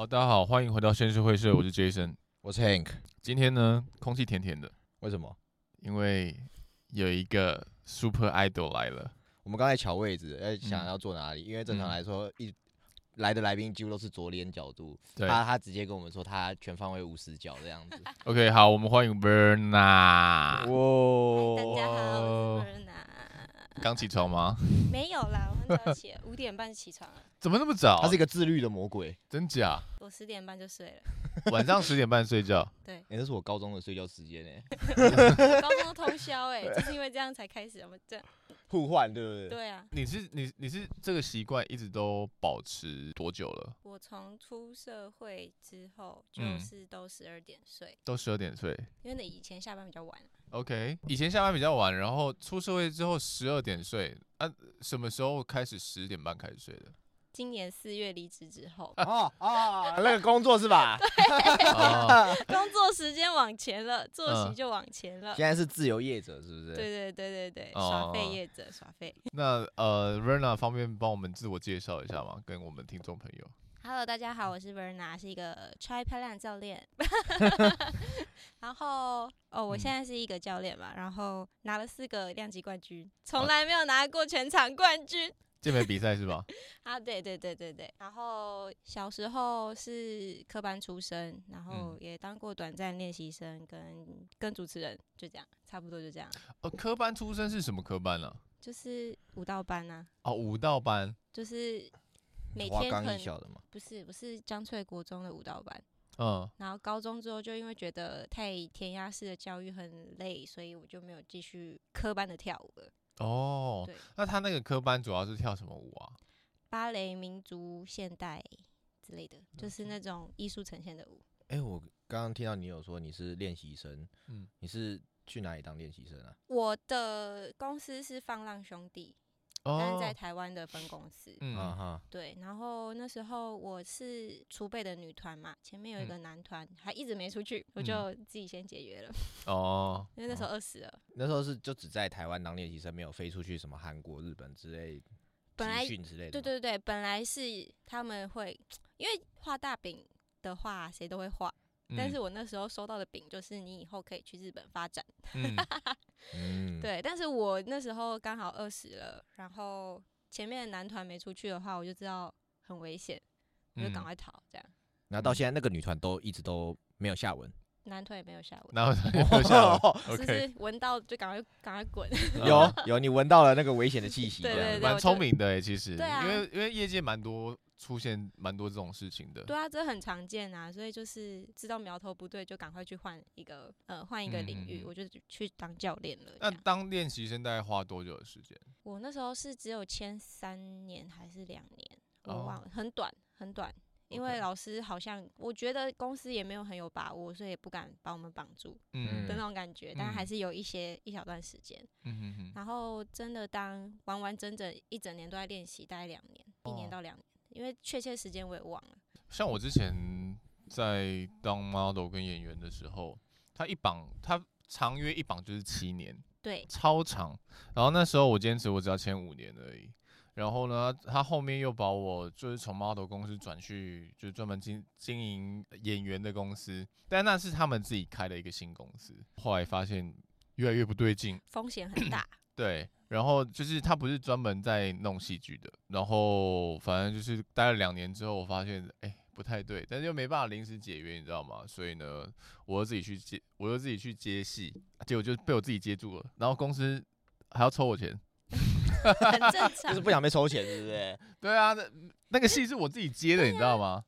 好，大家好，欢迎回到宣誓会社，我是 Jason，我是 Hank。今天呢，空气甜甜的，为什么？因为有一个 Super Idol 来了。我们刚才瞧位置，在想要坐哪里？嗯、因为正常来说，一来的来宾几乎都是左脸角度。对他他直接跟我们说，他全方位无死角这样子。OK，好，我们欢迎 Verna。哇，大家好，我是 Verna。刚起床吗？没有啦，我很早起，五点半起床了。怎么那么早？他是一个自律的魔鬼，真假？我十点半就睡了。晚上十点半睡觉？对。哎、欸，那是我高中的睡觉时间哎。高中通宵哎，就是因为这样才开始我们这互换，对不对？对啊。你是你你是这个习惯一直都保持多久了？我从出社会之后就是都十二点睡、嗯，都十二点睡，因为你以前下班比较晚。OK，以前下班比较晚，然后出社会之后十二点睡，啊，什么时候开始十点半开始睡的？今年四月离职之后。哦哦，那个工作是吧？对，工作时间往前了，作息就往前了。现在是自由业者，是不是？对对对对对，耍废业者耍废。那呃，Verna 方便帮我们自我介绍一下吗？跟我们听众朋友。Hello，大家好，我是 Verna，是一个超漂亮教练。然后哦，我现在是一个教练嘛，然后拿了四个量级冠军，从来没有拿过全场冠军。健美比赛是吧？啊，对对对对对。然后小时候是科班出身，然后也当过短暂练习生跟，跟跟主持人，就这样，差不多就这样。哦，科班出身是什么科班呢？啊？就是舞蹈班啊。哦，舞蹈班。就是。每天很不是不是江翠国中的舞蹈班，嗯，然后高中之后就因为觉得太填鸭式的教育很累，所以我就没有继续科班的跳舞了。哦，对，那他那个科班主要是跳什么舞啊？芭蕾、民族、现代之类的，就是那种艺术呈现的舞。哎、欸，我刚刚听到你有说你是练习生，嗯，你是去哪里当练习生啊？我的公司是放浪兄弟。但是在台湾的分公司，嗯，对，然后那时候我是储备的女团嘛，前面有一个男团、嗯、还一直没出去，我就自己先解约了。哦，因为那时候饿死了、哦。那时候是就只在台湾当练习生，没有飞出去什么韩国、日本之类本来训之类的。对对对，本来是他们会，因为画大饼的话，谁都会画。但是我那时候收到的饼就是你以后可以去日本发展，嗯、对。但是我那时候刚好二十了，然后前面男团没出去的话，我就知道很危险，我就赶快逃。这样。然后到现在那个女团都一直都没有下文，男团也没有下文，然后 没有下文，只是闻到就赶快赶快滚。有有，你闻到了那个危险的气息，对对对，蛮聪明的哎，其实，对啊，因为因为业界蛮多。出现蛮多这种事情的，对啊，这很常见啊，所以就是知道苗头不对，就赶快去换一个呃换一个领域，嗯、我就去当教练了。那当练习生大概花多久的时间？我那时候是只有签三年还是两年，我忘了，哦、很短很短，因为老师好像我觉得公司也没有很有把握，所以也不敢把我们绑住，嗯的那种感觉，嗯、但还是有一些一小段时间，嗯哼哼，然后真的当完完整整一整年都在练习，大概两年，一年到两年。哦因为确切时间我也忘了。像我之前在当 model 跟演员的时候，他一绑，他长约一绑就是七年，对，超长。然后那时候我坚持我只要签五年而已。然后呢，他后面又把我就是从 model 公司转去就专门经经营演员的公司，但那是他们自己开的一个新公司。后来发现越来越不对劲，风险很大。对。然后就是他不是专门在弄戏剧的，然后反正就是待了两年之后，我发现哎不太对，但是又没办法临时解约，你知道吗？所以呢，我又自己去接，我又自己去接戏，结果就被我自己接住了，然后公司还要抽我钱，很正常，就是不想被抽钱，对不对？对啊，那那个戏是我自己接的，你知道吗？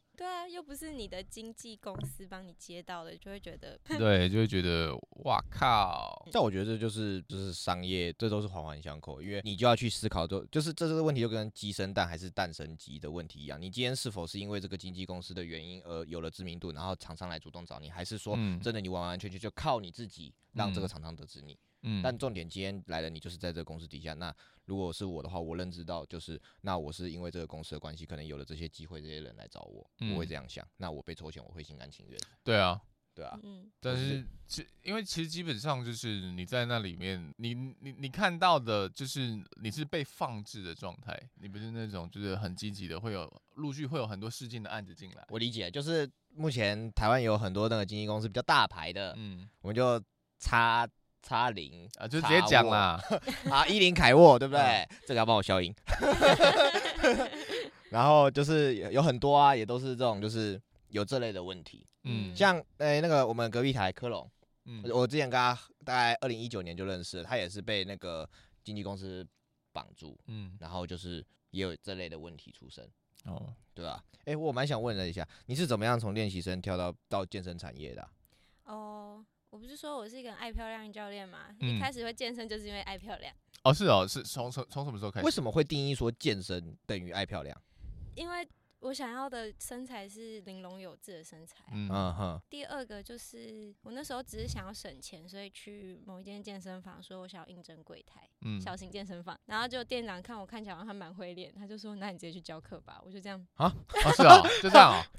又不是你的经纪公司帮你接到的，就会觉得对，就会觉得哇靠！但我觉得这就是就是商业，这都是环环相扣，因为你就要去思考，就就是这这个问题就跟鸡生蛋还是蛋生鸡的问题一样。你今天是否是因为这个经纪公司的原因而有了知名度，然后厂商来主动找你，还是说真的你完完全全就靠你自己让这个厂商得知你？嗯，但重点今天来了，你就是在这个公司底下那。如果是我的话，我认知到就是，那我是因为这个公司的关系，可能有了这些机会，这些人来找我，嗯、我会这样想。那我被抽签，我会心甘情愿。对啊，对啊。嗯。但是其因为其实基本上就是你在那里面，你你你看到的就是你是被放置的状态，你不是那种就是很积极的，会有陆续会有很多试镜的案子进来。我理解，就是目前台湾有很多那个经纪公司比较大牌的，嗯，我们就插插零啊，就直接讲啦 啊，伊林凯沃对不对？嗯、这个要帮我消音。然后就是有很多啊，也都是这种，就是有这类的问题。嗯，像诶、欸、那个我们隔壁台科隆，嗯，我之前跟他大概二零一九年就认识了，他也是被那个经纪公司绑住，嗯，然后就是也有这类的问题出生。哦，对吧？诶、欸，我蛮想问了一下，你是怎么样从练习生跳到到健身产业的、啊？哦，我不是说我是一个爱漂亮教练嘛，嗯、一开始会健身就是因为爱漂亮。哦，是哦，是从从从什么时候开始？为什么会定义说健身等于爱漂亮？因为我想要的身材是玲珑有致的身材。嗯哼。第二个就是我那时候只是想要省钱，所以去某一间健身房，说我想要应征柜台，嗯，小型健身房。然后就店长看我看起来好像蛮会练，他就说：“那你直接去教课吧。”我就这样。啊？啊是啊，就这样啊。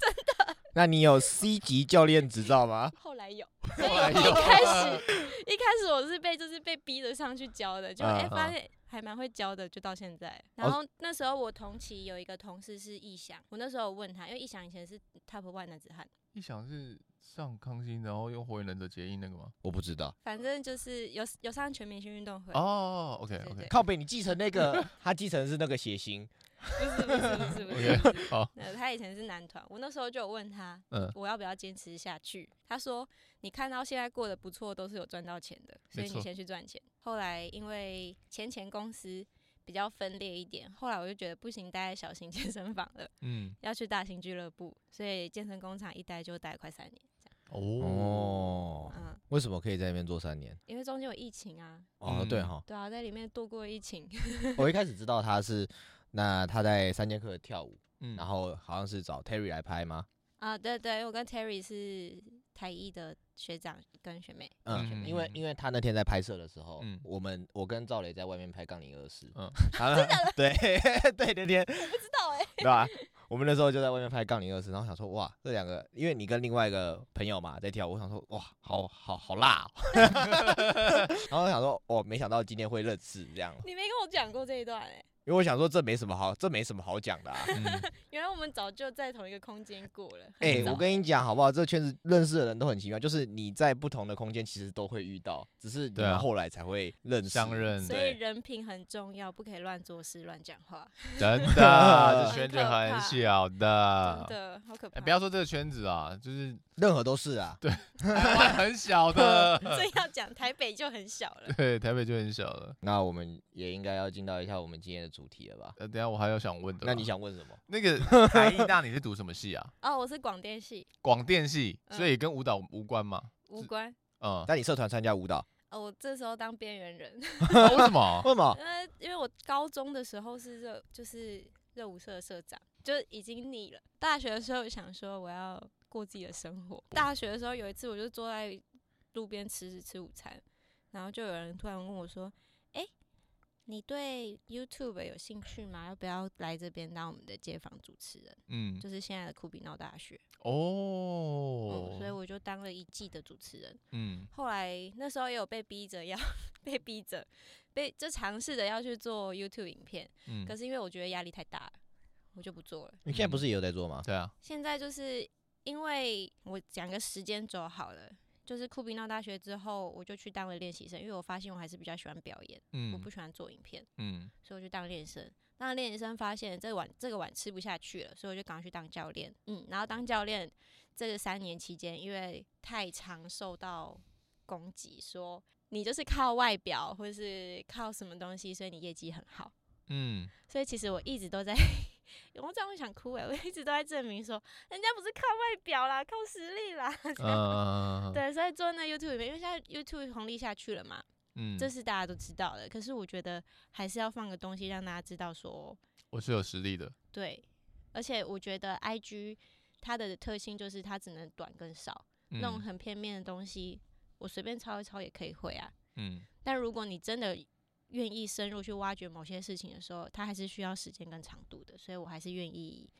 那你有 C 级教练执照吗？后来有。所以一开始 一开始我是被就是被逼着上去教的，就哎发现。还蛮会教的，就到现在。然后那时候我同期有一个同事是易翔，我那时候问他，因为易翔以前是 Top One 男子汉。易翔是上康熙，然后用火影忍者结印那个吗？我不知道。反正就是有有上全明星运动会。哦，OK OK。靠北，你继承那个，他继承的是那个谐星。不是不是不是不是，好，他以前是男团，我那时候就有问他，嗯，我要不要坚持下去？他说，你看到现在过得不错，都是有赚到钱的，所以你先去赚钱。后来因为前前公司比较分裂一点，后来我就觉得不行，待在小型健身房了，嗯，要去大型俱乐部，所以健身工厂一待就待快三年，这样。哦，嗯，为什么可以在那边做三年？因为中间有疫情啊。哦，对哈。对啊，在里面度过疫情。我一开始知道他是。那他在三剑客跳舞，嗯，然后好像是找 Terry 来拍吗？啊，对对，我跟 Terry 是台一的学长跟学妹。嗯，因为因为他那天在拍摄的时候，嗯，我们我跟赵雷在外面拍杠铃二十，嗯，真的？对 对，那天我不知道哎，对吧？我们那时候就在外面拍杠铃二十，然后想说哇，这两个，因为你跟另外一个朋友嘛在跳舞，我想说哇，好好好辣，然后想说哦，没想到今天会认识这样。你没跟我讲过这一段哎。因为我想说，这没什么好，这没什么好讲的啊。原来我们早就在同一个空间过了。哎，我跟你讲好不好？这个圈子认识的人都很奇妙，就是你在不同的空间其实都会遇到，只是你们后来才会认识。相认。所以人品很重要，不可以乱做事、乱讲话。真的，这圈子很小的。真的，好可怕。不要说这个圈子啊，就是任何都是啊。对，很小的。所以要讲台北就很小了。对，台北就很小了。那我们也应该要进到一下我们今天的。主题了吧？呃，等下我还有想问的。那你想问什么？那个 台艺大你是读什么系啊？哦，我是广电系。广电系，所以跟舞蹈无关吗？无关。嗯，但你社团参加舞蹈？哦，我这时候当边缘人。为什么？为什么？因 为 因为我高中的时候是热，就是热舞社的社长，就已经腻了。大学的时候想说我要过自己的生活。大学的时候有一次，我就坐在路边吃吃午餐，然后就有人突然问我说。你对 YouTube 有兴趣吗？要不要来这边当我们的街坊主持人？嗯，就是现在的酷比闹大学哦、嗯，所以我就当了一季的主持人。嗯，后来那时候也有被逼着要 被逼着被就尝试着要去做 YouTube 影片，嗯，可是因为我觉得压力太大了，我就不做了。你现在不是也有在做吗？对啊，现在就是因为我讲个时间轴好了。就是酷比闹大学之后，我就去当了练习生，因为我发现我还是比较喜欢表演，嗯，我不喜欢做影片，嗯，所以我就当练习生。当练习生，发现这个碗这个碗吃不下去了，所以我就赶快去当教练，嗯，然后当教练这个三年期间，因为太常受到攻击，说你就是靠外表或者是靠什么东西，所以你业绩很好，嗯，所以其实我一直都在。我这样会想哭哎、欸！我一直都在证明说，人家不是靠外表啦，靠实力啦。Uh, 对，所以做那 YouTube 里面，因为现在 YouTube 红利下去了嘛，嗯，这是大家都知道的。可是我觉得还是要放个东西让大家知道说，我是有实力的。对，而且我觉得 IG 它的特性就是它只能短跟少，嗯、那种很片面的东西，我随便抄一抄也可以会啊。嗯，但如果你真的愿意深入去挖掘某些事情的时候，它还是需要时间跟长度的，所以我还是愿意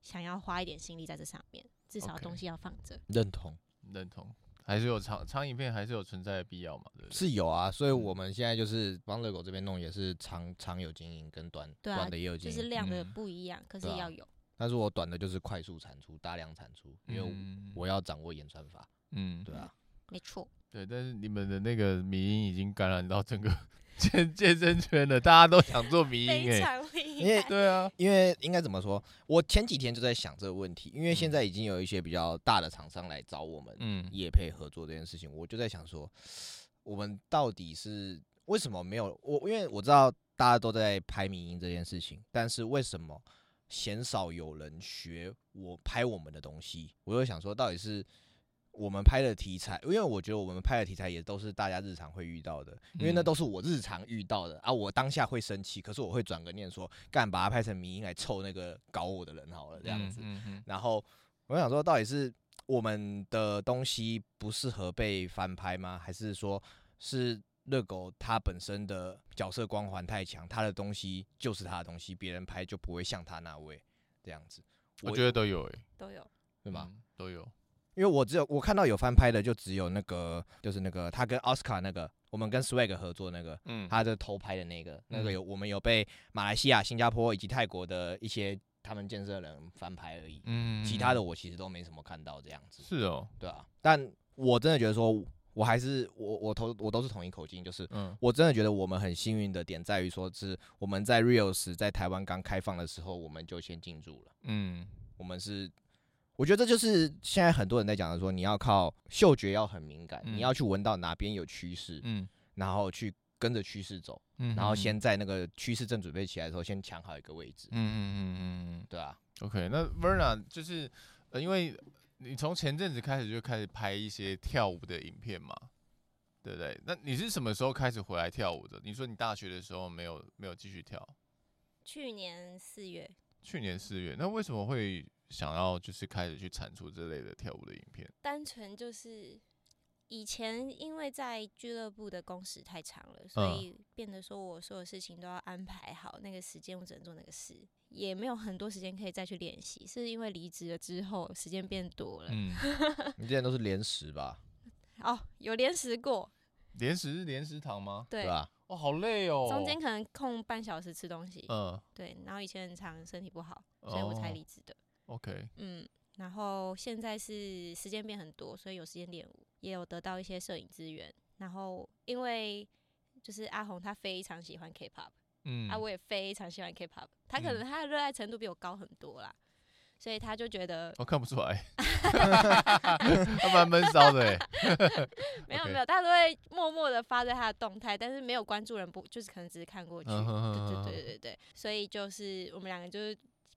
想要花一点心力在这上面，至少东西要放着。认同，认同，还是有长长影片，还是有存在的必要嘛？对不对？是有啊，所以我们现在就是帮乐狗这边弄，也是长长有经营跟短短、啊、的也有经营，就是量的不一样，嗯、可是要有。但是我短的就是快速产出，大量产出，因为我要掌握演算法。嗯，对啊，没错。对，但是你们的那个迷音已经感染到整个健健身圈的，大家都想做迷因哎。因为对啊，因为应该怎么说？我前几天就在想这个问题，因为现在已经有一些比较大的厂商来找我们，嗯，业配合作这件事情，我就在想说，我们到底是为什么没有我？因为我知道大家都在拍迷因这件事情，但是为什么鲜少有人学我拍我们的东西？我就想说，到底是。我们拍的题材，因为我觉得我们拍的题材也都是大家日常会遇到的，因为那都是我日常遇到的啊。我当下会生气，可是我会转个念说，干把它拍成迷因来凑那个搞我的人好了，这样子。然后我想说，到底是我们的东西不适合被翻拍吗？还是说是热狗它本身的角色光环太强，它的东西就是他的东西，别人拍就不会像他那位这样子？我觉得都有诶、欸，都有，对吗？都有。因为我只有我看到有翻拍的，就只有那个，就是那个他跟奥斯卡那个，我们跟 Swag 合作那个，嗯，他的偷拍的那个，那个有我们有被马来西亚、新加坡以及泰国的一些他们建设人翻拍而已，嗯，其他的我其实都没什么看到这样子。是哦，对啊，但我真的觉得说，我还是我我投我都是同一口径，就是，嗯，我真的觉得我们很幸运的点在于说，是我们在 Reels 在台湾刚开放的时候，我们就先进驻了，嗯，我们是。我觉得这就是现在很多人在讲的，说你要靠嗅觉要很敏感，嗯、你要去闻到哪边有趋势，嗯，然后去跟着趋势走，嗯，然后先在那个趋势正准备起来的时候，先抢好一个位置，嗯嗯嗯嗯，对啊。OK，那 Verna 就是呃，因为你从前阵子开始就开始拍一些跳舞的影片嘛，对不对？那你是什么时候开始回来跳舞的？你说你大学的时候没有没有继续跳？去年四月。去年四月，那为什么会？想要就是开始去产出这类的跳舞的影片，单纯就是以前因为在俱乐部的工时太长了，所以变得说我所有事情都要安排好，那个时间我只能做那个事，也没有很多时间可以再去练习。是因为离职了之后时间变多了。嗯，你之前都是连时吧？哦，有连时过。连时是连食堂吗？对吧？哦，好累哦。中间可能空半小时吃东西。嗯，对。然后以前很长身体不好，所以我才离职的。OK，嗯，然后现在是时间变很多，所以有时间练舞，也有得到一些摄影资源。然后因为就是阿红她非常喜欢 K-pop，嗯，啊我也非常喜欢 K-pop，他可能他的热爱程度比我高很多啦，嗯、所以他就觉得我看不出来，他蛮闷骚的 哎，没有没有，他都会默默的发在他的动态，但是没有关注人不就是可能只是看过去，对对对对对，所以就是我们两个就是。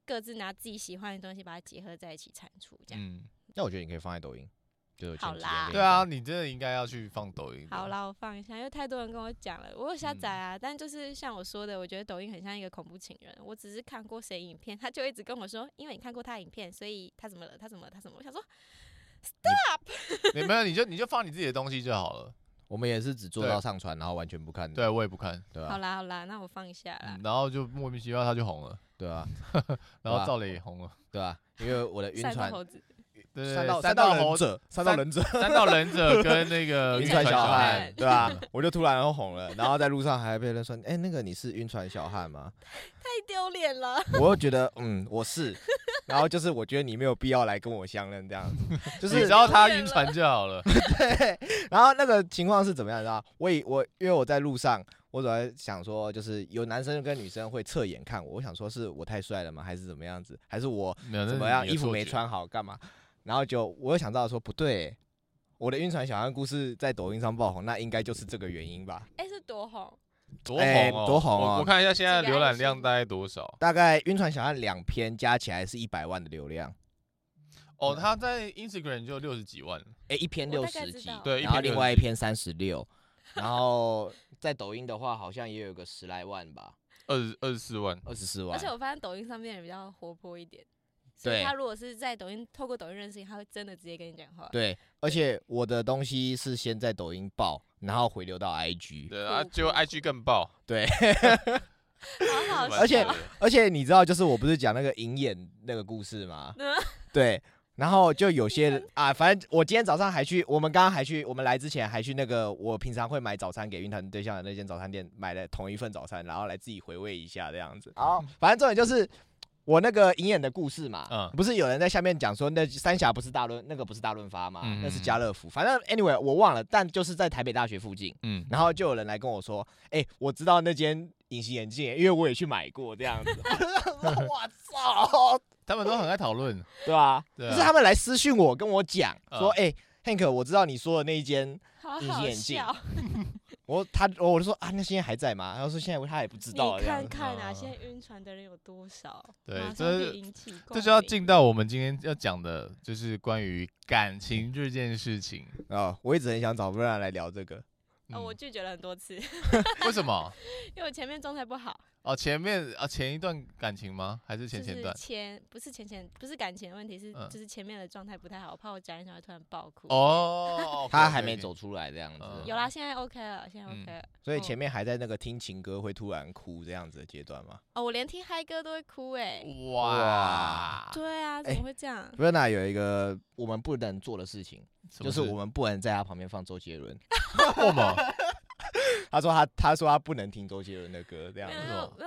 各自拿自己喜欢的东西，把它结合在一起产出，这样。嗯，那我觉得你可以放在抖音，就好啦。对啊，你真的应该要去放抖音。好啦，我放一下，因为太多人跟我讲了，我有下载啊。嗯、但就是像我说的，我觉得抖音很像一个恐怖情人。我只是看过谁影片，他就一直跟我说，因为你看过他的影片，所以他怎么了？他怎么了？他怎么了？我想说，Stop！你没有，你就你就放你自己的东西就好了。我们也是只做到上传，然后完全不看。对，我也不看，对吧？好啦好啦，那我放一下啦。嗯、然后就莫名其妙他就红了。对啊，然后赵磊也红了，对啊？因为我的 晕船，对，三道三道忍者，三道忍者，三道忍者 跟那个晕船小汉，对吧？我就突然又红了，然后在路上还被人说，哎，那个你是晕船小汉吗？太丢脸了。我又觉得，嗯，我是。然后就是我觉得你没有必要来跟我相认这样子，就是只要他晕船就好了。对。然后那个情况是怎么样？知道？我以我因为我在路上。我总在想说，就是有男生跟女生会侧眼看我，我想说是我太帅了吗？还是怎么样子？还是我怎么样？衣服没穿好干嘛？然后就我又想到说不对，我的晕船小案故事在抖音上爆红，那应该就是这个原因吧？哎，是多红？多红？多红啊！我看一下现在浏览量大概多少？大概晕船小案两篇加起来是一百万的流量。哦，他在 Instagram 就六十几万。哎，一篇六十几，对，然后另外一篇三十六，然后。在抖音的话，好像也有个十来万吧，二十二十四万，二十四万。而且我发现抖音上面也比较活泼一点，所以他如果是在抖音透过抖音认识你，他会真的直接跟你讲话。对，而且我的东西是先在抖音爆，然后回流到 IG，对啊，就 IG 更爆，对。好好笑。而且而且你知道，就是我不是讲那个银眼那个故事吗？对。然后就有些啊，反正我今天早上还去，我们刚刚还去，我们来之前还去那个我平常会买早餐给云腾对象的那间早餐店买了同一份早餐，然后来自己回味一下这样子。好，反正重点就是我那个银眼的故事嘛，嗯，不是有人在下面讲说那三峡不是大润，那个不是大润发嘛，那是家乐福。反正 anyway 我忘了，但就是在台北大学附近，嗯，然后就有人来跟我说，哎，我知道那间隐形眼镜，因为我也去买过这样子。我操！他们都很爱讨论，对吧？就是他们来私讯我，跟我讲说：“哎，Hank，我知道你说的那一间隐形眼镜。”我他我就说啊，那现在还在吗？然后说现在他也不知道。你看看啊，现在晕船的人有多少？对，这这就要进到我们今天要讲的，就是关于感情这件事情啊。我一直很想找不然来聊这个，哦，我拒绝了很多次。为什么？因为我前面状态不好。哦，前面啊，前一段感情吗？还是前前段？前不是前前，不是感情的问题，是就是前面的状态不太好，我怕我讲一讲会突然爆哭。哦，他还没走出来这样子。有啦，现在 OK 了，现在 OK 了。所以前面还在那个听情歌会突然哭这样子的阶段吗？哦，我连听嗨歌都会哭哎。哇。对啊，怎么会这样？不是，那有一个我们不能做的事情，就是我们不能在他旁边放周杰伦。为什么？他说他他说他不能听周杰伦的歌，这样子。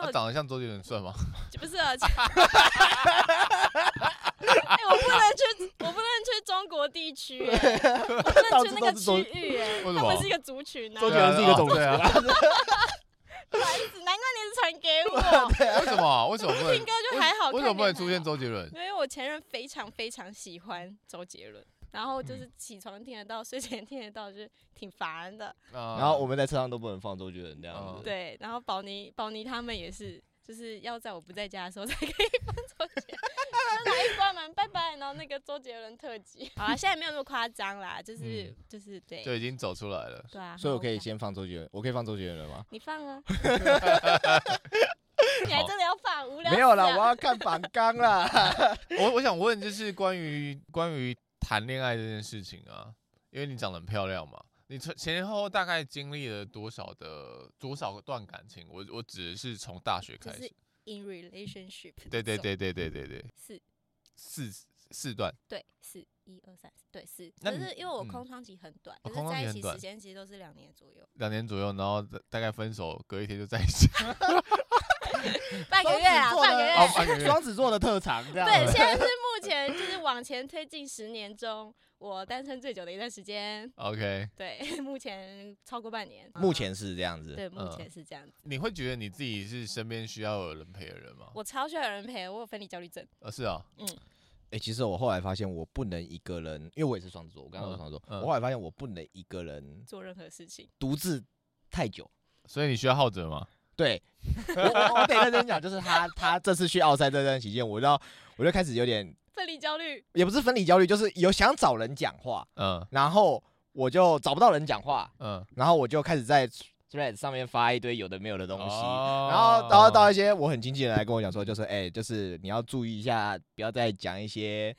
他长得像周杰伦算吗？不是啊。哎，我不能去，我不能去中国地区，哎，我不能去那个区域，哎，他们是一个族群啊。周杰伦是一个种族啊。不好意思，难怪你是传给我。为什么？为什么不能听歌就还好？为什么不能出现周杰伦？因为我前任非常非常喜欢周杰伦。然后就是起床听得到，睡前听得到，就是挺烦的。然后我们在车上都不能放周杰伦这样子。对，然后宝妮、宝妮他们也是，就是要在我不在家的时候才可以放周杰伦。来一关门，拜拜。然后那个周杰伦特辑。好啊，现在没有那么夸张啦，就是就是对。就已经走出来了。对啊。所以我可以先放周杰伦，我可以放周杰伦了吗？你放啊。你还真的要放？无聊。没有啦，我要看反刚啦。我我想问，就是关于关于。谈恋爱这件事情啊，因为你长得很漂亮嘛，你前前后后大概经历了多少的多少段感情？我我指的是从大学开始。In relationship。对对对对对对对。四四四段。对，四一二三四，对四。但是因为我空窗期很短，可是在一起时间其实都是两年左右。两年左右，然后大概分手，隔一天就在一起。半个月啊，半个月。双子座的特长，这样。对，现在是目前 就是往前推进十年中，我单身最久的一段时间。OK。对，目前超过半年。目前是这样子。对，目前是这样子。你会觉得你自己是身边需要有人陪的人吗？我超需要有人陪，我有分离焦虑症。呃，是啊。嗯。哎，其实我后来发现，我不能一个人，因为我也是双子座，我刚刚说双子座，我后来发现我不能一个人做任何事情，独自太久。所以你需要浩哲吗？对，我我得认真讲，就是他他这次去奥赛这段期间，我知道我就开始有点分离焦虑，也不是分离焦虑，就是有想找人讲话，嗯，然后我就找不到人讲话，嗯，然后我就开始在 Threads 上面发一堆有的没有的东西，哦、然后然后到一些我很经纪人来跟我讲说，就是哎、欸，就是你要注意一下，不要再讲一些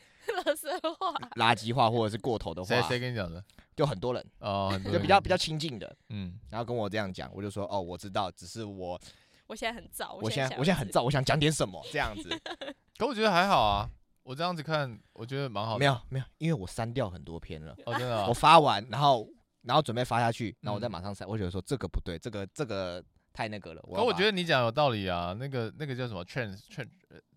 话、垃圾话或者是过头的话。谁谁跟你讲的？就很多人哦，很多人就比较比较亲近的，嗯，然后跟我这样讲，我就说哦，我知道，只是我，我现在很燥，我现在我现在很燥，我想讲点什么这样子，可我觉得还好啊，我这样子看，我觉得蛮好的。没有没有，因为我删掉很多篇了，哦真的，我发完，然后然后准备发下去，然后我再马上删，我觉得说这个不对，这个这个太那个了。可我觉得你讲有道理啊，那个那个叫什么 trans trans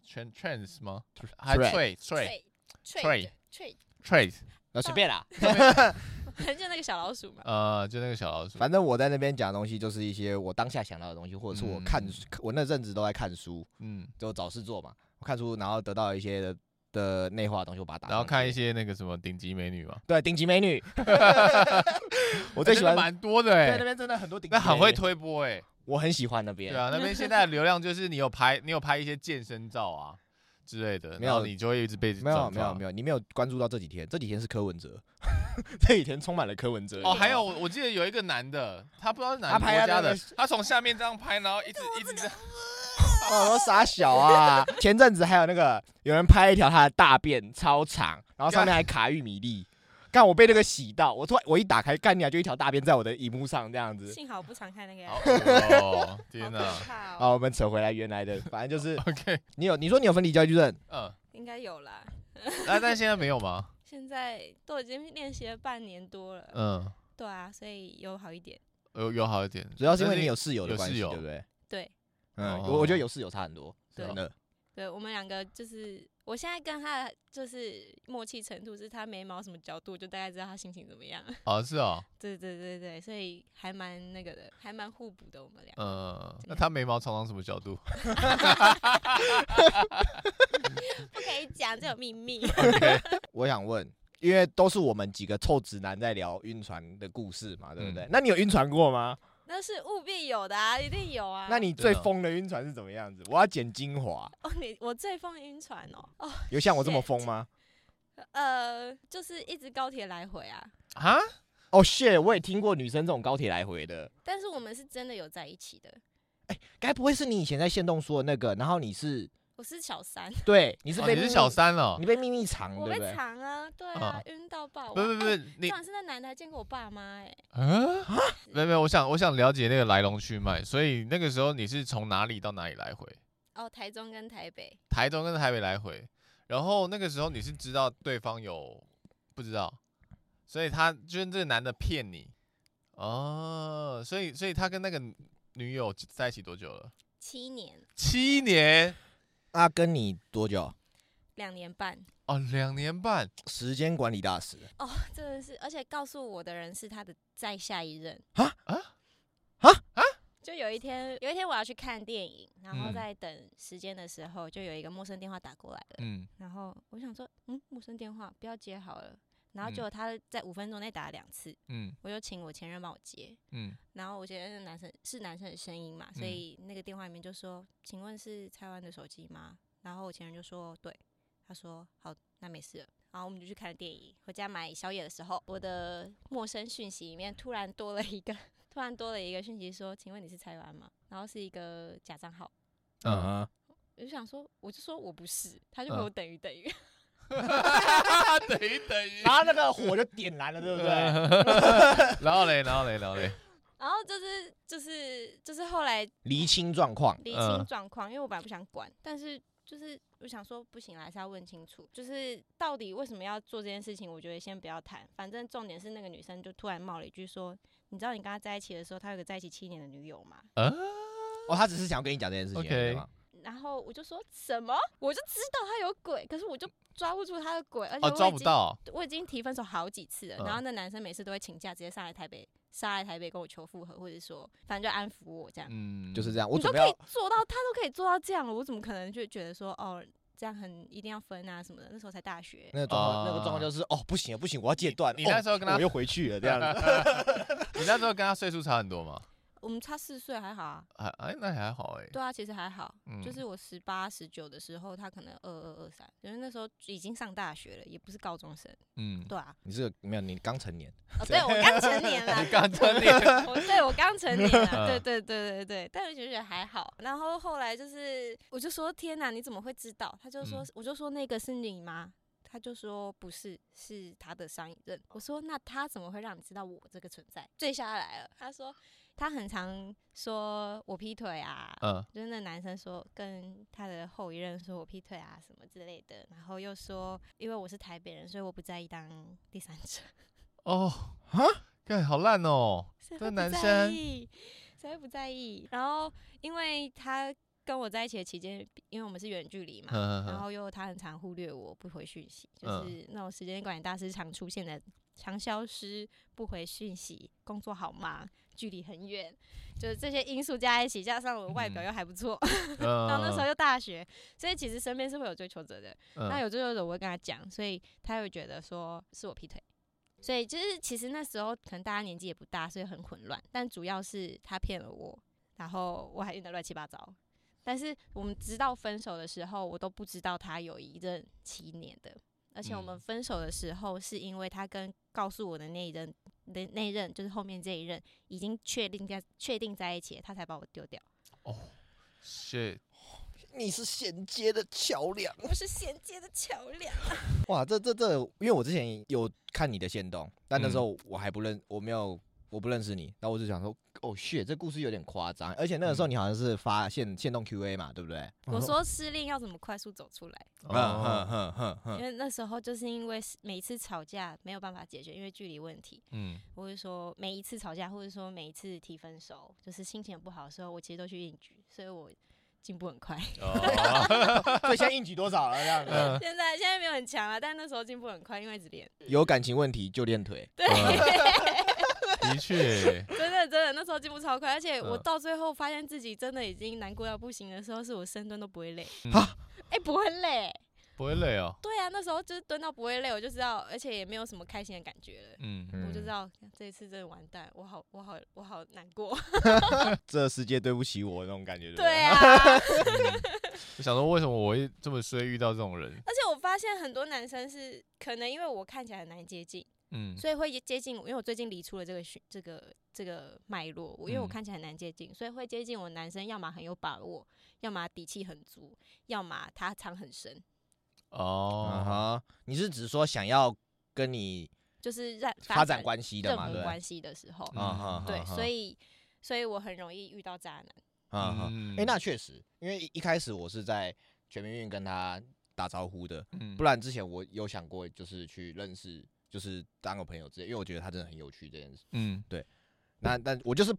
trans trans 吗？还 trade trade trade trade trade，那随便啦。就那个小老鼠嘛，呃，就那个小老鼠。反正我在那边讲的东西，就是一些我当下想到的东西，或者是我看，嗯、我那阵子都在看书，嗯，就找事做嘛。我看书，然后得到一些的的内化的东西，我把它打。然后看一些那个什么顶级美女嘛。对，顶级美女。我最喜欢蛮多的哎，对，那边真的很多顶级。那很会推波哎，我很喜欢那边。对啊，那边现在的流量就是你有拍，你有拍一些健身照啊。之类的，没有你就会一直被没有没有没有，你没有关注到这几天，这几天是柯文哲，这几天充满了柯文哲。哦，还有我记得有一个男的，他不知道是哪个国家的，他从下面这样拍，然后一直一直这样，哦，我傻小啊！前阵子还有那个有人拍一条他的大便超长，然后上面还卡玉米粒。看我被那个洗到，我突然我一打开，干你啊，就一条大便在我的荧幕上这样子。幸好不常看那个。哦，天哪！好，我们扯回来原来的，反正就是。OK。你有你说你有分离焦虑症？嗯，应该有啦。那但现在没有吗？现在都已经练习了半年多了。嗯，对啊，所以有好一点。有有好一点，主要是因为你有室友的关系，对不对？对。嗯，我我觉得有室友差很多，真的。对，我们两个就是，我现在跟他就是默契程度，是他眉毛什么角度，就大概知道他心情怎么样。哦，是哦。对对对对，所以还蛮那个的，还蛮互补的，我们俩。嗯，那他眉毛常常什么角度？不可以讲，这有秘密。我想问，因为都是我们几个臭直男在聊晕船的故事嘛，对不对？嗯、那你有晕船过吗？那是务必有的啊，一定有啊。那你最疯的晕船是怎么样子？我要剪精华。哦，你我最疯的晕船哦，哦，有像我这么疯吗？呃，就是一直高铁来回啊。啊？哦，shit，我也听过女生这种高铁来回的。但是我们是真的有在一起的。哎、欸，该不会是你以前在线动说的那个？然后你是？我是小三，对，你是被、哦、你是小三哦，你被秘密藏，我被藏啊，对啊，晕、哦、到爆。不不不，欸、你上次那男的还见过我爸妈哎、欸。嗯，没有没有，我想我想了解那个来龙去脉，所以那个时候你是从哪里到哪里来回？哦，台中跟台北。台中跟台北来回，然后那个时候你是知道对方有不知道，所以他就是这个男的骗你哦，所以所以他跟那个女友在一起多久了？七年。七年。他跟你多久？两年半。哦，两年半，时间管理大师。哦，真的是，而且告诉我的人是他的再下一任啊？啊？啊？啊！就有一天，有一天我要去看电影，然后在等时间的时候，就有一个陌生电话打过来了，嗯，然后我想说，嗯，陌生电话不要接好了。然后结果他在五分钟内打了两次，嗯，我就请我前任帮我接，嗯，然后我觉得那个男生是男生的声音嘛，所以那个电话里面就说，请问是台湾的手机吗？然后我前任就说对，他说好，那没事了。然后我们就去看电影，回家买宵夜的时候，我的陌生讯息里面突然多了一个，突然多了一个讯息说，请问你是台湾吗？然后是一个假账号，嗯哼，我就想说，我就说我不是，他就给我等于等于。等 一等于，然后那个火就点燃了，对不对？然后嘞，然后嘞，然后嘞，然后就是就是就是后来厘清状况，厘清状况，因为我本来不想管，但是就是我想说不行，还是要问清楚，就是到底为什么要做这件事情？我觉得先不要谈，反正重点是那个女生就突然冒了一句说：“你知道你跟他在一起的时候，他有个在一起七年的女友吗？”哦，他只是想要跟你讲这件事情，对吗？然后我就说什么，我就知道他有鬼，可是我就抓不住他的鬼，而且我已经、哦、抓不到，我已经提分手好几次了。嗯、然后那男生每次都会请假，直接上来台北，杀来台北跟我求复合，或者说反正就安抚我这样。嗯，就是这样。我你都可以做到，他都可以做到这样了，我怎么可能就觉得说哦，这样很一定要分啊什么的？那时候才大学。那个状况，哦、那个状况就是哦，不行不行，我要戒断。你那时候跟他、哦、我又回去了这样子。你那时候跟他岁数差很多吗？我们差四岁还好啊，还哎那还好哎，对啊，其实还好，嗯、就是我十八十九的时候，他可能二二二三，因为那时候已经上大学了，也不是高中生，嗯，对啊，你是没有 你刚成年，哦，对我刚成年了，你刚成年，我对我刚成年了，对对对对对，但是觉得还好，然后后来就是我就说天哪，你怎么会知道？他就说，嗯、我就说那个是你吗？他就说不是，是他的上一任。我说那他怎么会让你知道我这个存在？坠下来了，他说。他很常说我劈腿啊，嗯，就是那男生说跟他的后一任说我劈腿啊什么之类的，然后又说因为我是台北人，所以我不在意当第三者。哦，哈，看好烂哦，这男生谁会不在意？然后因为他跟我在一起的期间，因为我们是远距离嘛，呵呵然后又他很常忽略我不回讯息，就是那种时间管理大师常出现的常消失不回讯息，工作好忙。距离很远，就是这些因素加在一起，加上我外表又还不错，嗯、然后那时候又大学，所以其实身边是会有追求者的。嗯、那有追求者，我会跟他讲，所以他会觉得说是我劈腿。所以就是其实那时候可能大家年纪也不大，所以很混乱。但主要是他骗了我，然后我还晕得乱七八糟。但是我们直到分手的时候，我都不知道他有一任七年的。而且我们分手的时候，是因为他跟告诉我的那一任那那一任，就是后面这一任已经确定在确定在一起，他才把我丢掉。哦，shit，你是衔接的桥梁，我是衔接的桥梁。哇，这这这，因为我之前有看你的线动，但那时候我还不认，我没有我不认识你，那我就想说，哦，shit，这故事有点夸张，而且那个时候你好像是发现限动 QA 嘛，对不对？我说失恋要怎么快速走出来？嗯哼哼哼哼，因为那时候就是因为每一次吵架没有办法解决，因为距离问题，嗯，或者说每一次吵架，或者说每一次提分手，就是心情不好的时候，我其实都去应局，所以我。进步很快，所以现在应举多少了？这样子。现在现在没有很强了，但那时候进步很快，因为一直练。有感情问题就练腿。对，的确，真的真的，那时候进步超快，而且我到最后发现自己真的已经难过到不行的时候，是我深蹲都不会累。啊？哎，不会累。不会累哦。对啊，那时候就是蹲到不会累，我就知道，而且也没有什么开心的感觉了。嗯，我就知道这一次真的完蛋，我好，我好，我好难过。这世界对不起我那种感觉。对啊。我想说，为什么我会这么衰遇到这种人？而且我发现很多男生是可能因为我看起来很难接近，嗯，所以会接近，因为我最近理出了这个这个这个脉络，我因为我看起来很难接近，所以会接近我男生，要么很有把握，要么底气很足，要么他藏很深。哦，哈，你是指说想要跟你就是让发展关系的嘛？对，关系的时候，对，所以所以我很容易遇到渣男。嗯，哎，那确实，因为一开始我是在全民运跟他打招呼的，不然之前我有想过就是去认识，就是当个朋友之类，因为我觉得他真的很有趣这件事。嗯，对。那但我就是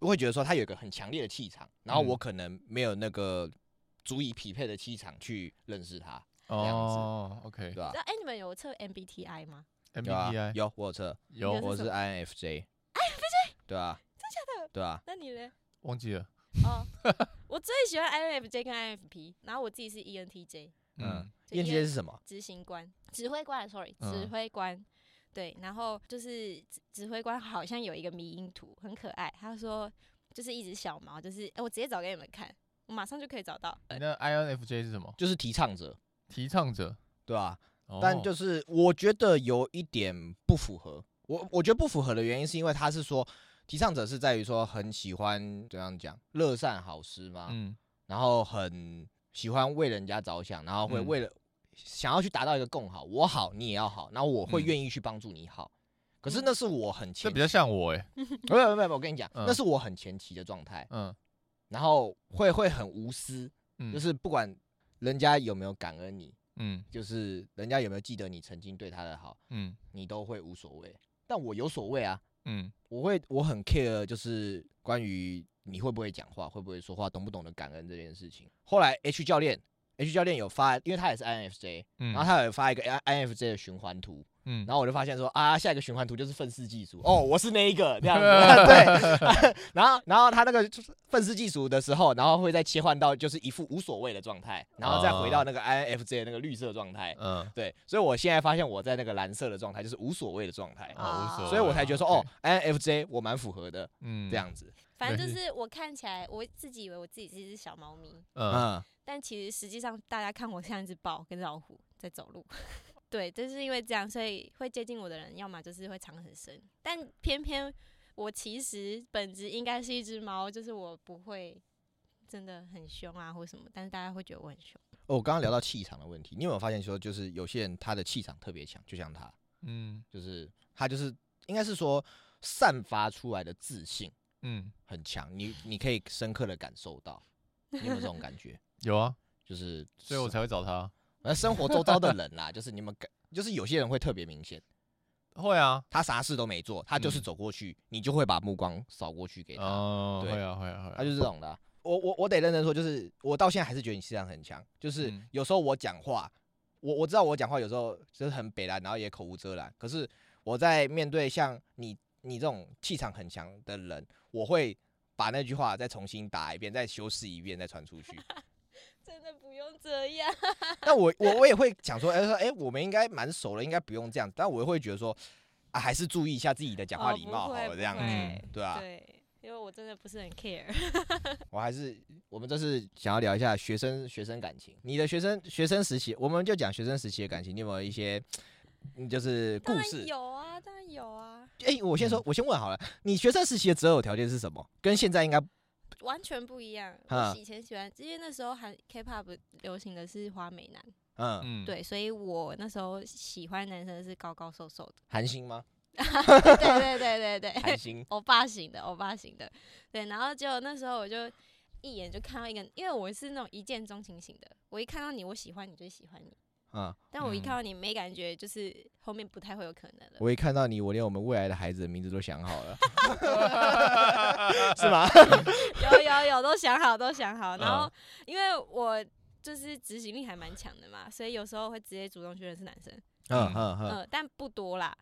会觉得说他有一个很强烈的气场，然后我可能没有那个足以匹配的气场去认识他。哦，OK，对吧？哎，你们有测 MBTI 吗？MBTI 有，我有测，有，我是 INFJ。INFJ？对啊。真假的？对啊。那你呢？忘记了。哦，我最喜欢 INFJ 跟 INFP，然后我自己是 ENTJ。嗯，ENTJ 是什么？执行官、指挥官，sorry，指挥官。对，然后就是指指挥官好像有一个迷因图，很可爱。他说就是一只小猫，就是哎，我直接找给你们看，我马上就可以找到。那 INFJ 是什么？就是提倡者。提倡者，对吧？但就是我觉得有一点不符合。我我觉得不符合的原因是因为他是说提倡者是在于说很喜欢怎样讲乐善好施嘛，嗯，然后很喜欢为人家着想，然后会为了想要去达到一个共好，我好你也要好，然后我会愿意去帮助你好。可是那是我很前，这比较像我 哎，没有没有，我跟你讲，那是我很前期的状态，嗯，然后会会很无私，就是不管。人家有没有感恩你？嗯，就是人家有没有记得你曾经对他的好？嗯，你都会无所谓。但我有所谓啊。嗯，我会，我很 care，就是关于你会不会讲话，会不会说话，懂不懂得感恩这件事情。后来 H 教练，H 教练有发，因为他也是 INFJ，然后他有发一个 INFJ 的循环图。嗯，然后我就发现说啊，下一个循环图就是愤世嫉俗哦，我是那一个这样子，对。然后，然后他那个愤世嫉俗的时候，然后会再切换到就是一副无所谓的状态，然后再回到那个 INFJ 那个绿色状态。嗯，对。所以我现在发现我在那个蓝色的状态，就是无所谓的状态。啊，所以我才觉得说哦，INFJ 我蛮符合的。嗯，这样子。反正就是我看起来，我自己以为我自己是一只小猫咪。嗯。但其实实际上，大家看我像一只豹跟老虎在走路。对，就是因为这样，所以会接近我的人，要么就是会藏很深。但偏偏我其实本质应该是一只猫，就是我不会真的很凶啊，或什么。但是大家会觉得我很凶。哦，我刚刚聊到气场的问题，你有没有发现说，就是有些人他的气场特别强，就像他，嗯，就是他就是应该是说散发出来的自信，嗯，很强。你你可以深刻的感受到，你有没有这种感觉？有啊，就是所以我才会找他。而生活周遭的人啦，就是你们感，就是有些人会特别明显。会啊，他啥事都没做，他就是走过去，你就会把目光扫过去给他。哦，会啊，会啊，会啊，他就是这种的。我我我得认真说，就是我到现在还是觉得你气场很强。就是有时候我讲话，我我知道我讲话有时候就是很北然，然后也口无遮拦。可是我在面对像你你这种气场很强的人，我会把那句话再重新打一遍，再修饰一遍，再传出去。真的不用这样。那我我我也会讲说，哎、欸、说，哎、欸，我们应该蛮熟了，应该不用这样。但我也会觉得说，啊，还是注意一下自己的讲话礼貌好了，这样子，嗯，对啊。对，因为我真的不是很 care。我还是，我们这是想要聊一下学生学生感情。你的学生学生时期，我们就讲学生时期的感情，你有没有一些，就是故事？有啊，当然有啊。哎、欸，我先说，我先问好了，你学生时期的择偶条件是什么？跟现在应该。完全不一样。我以前喜欢，因为那时候韩 K-pop 流行的是花美男。嗯，对，所以我那时候喜欢男生是高高瘦瘦的。韩星吗？对对对对对，韩星。欧巴型的，欧巴型的，对。然后就那时候我就一眼就看到一个，因为我是那种一见钟情型的，我一看到你，我喜欢你就喜欢你。啊！但我一看到你没感觉，就是后面不太会有可能了。我一看到你，我连我们未来的孩子的名字都想好了，是吗？有有有，都想好，都想好。然后因为我就是执行力还蛮强的嘛，所以有时候会直接主动去认识男生。嗯嗯嗯，但不多啦。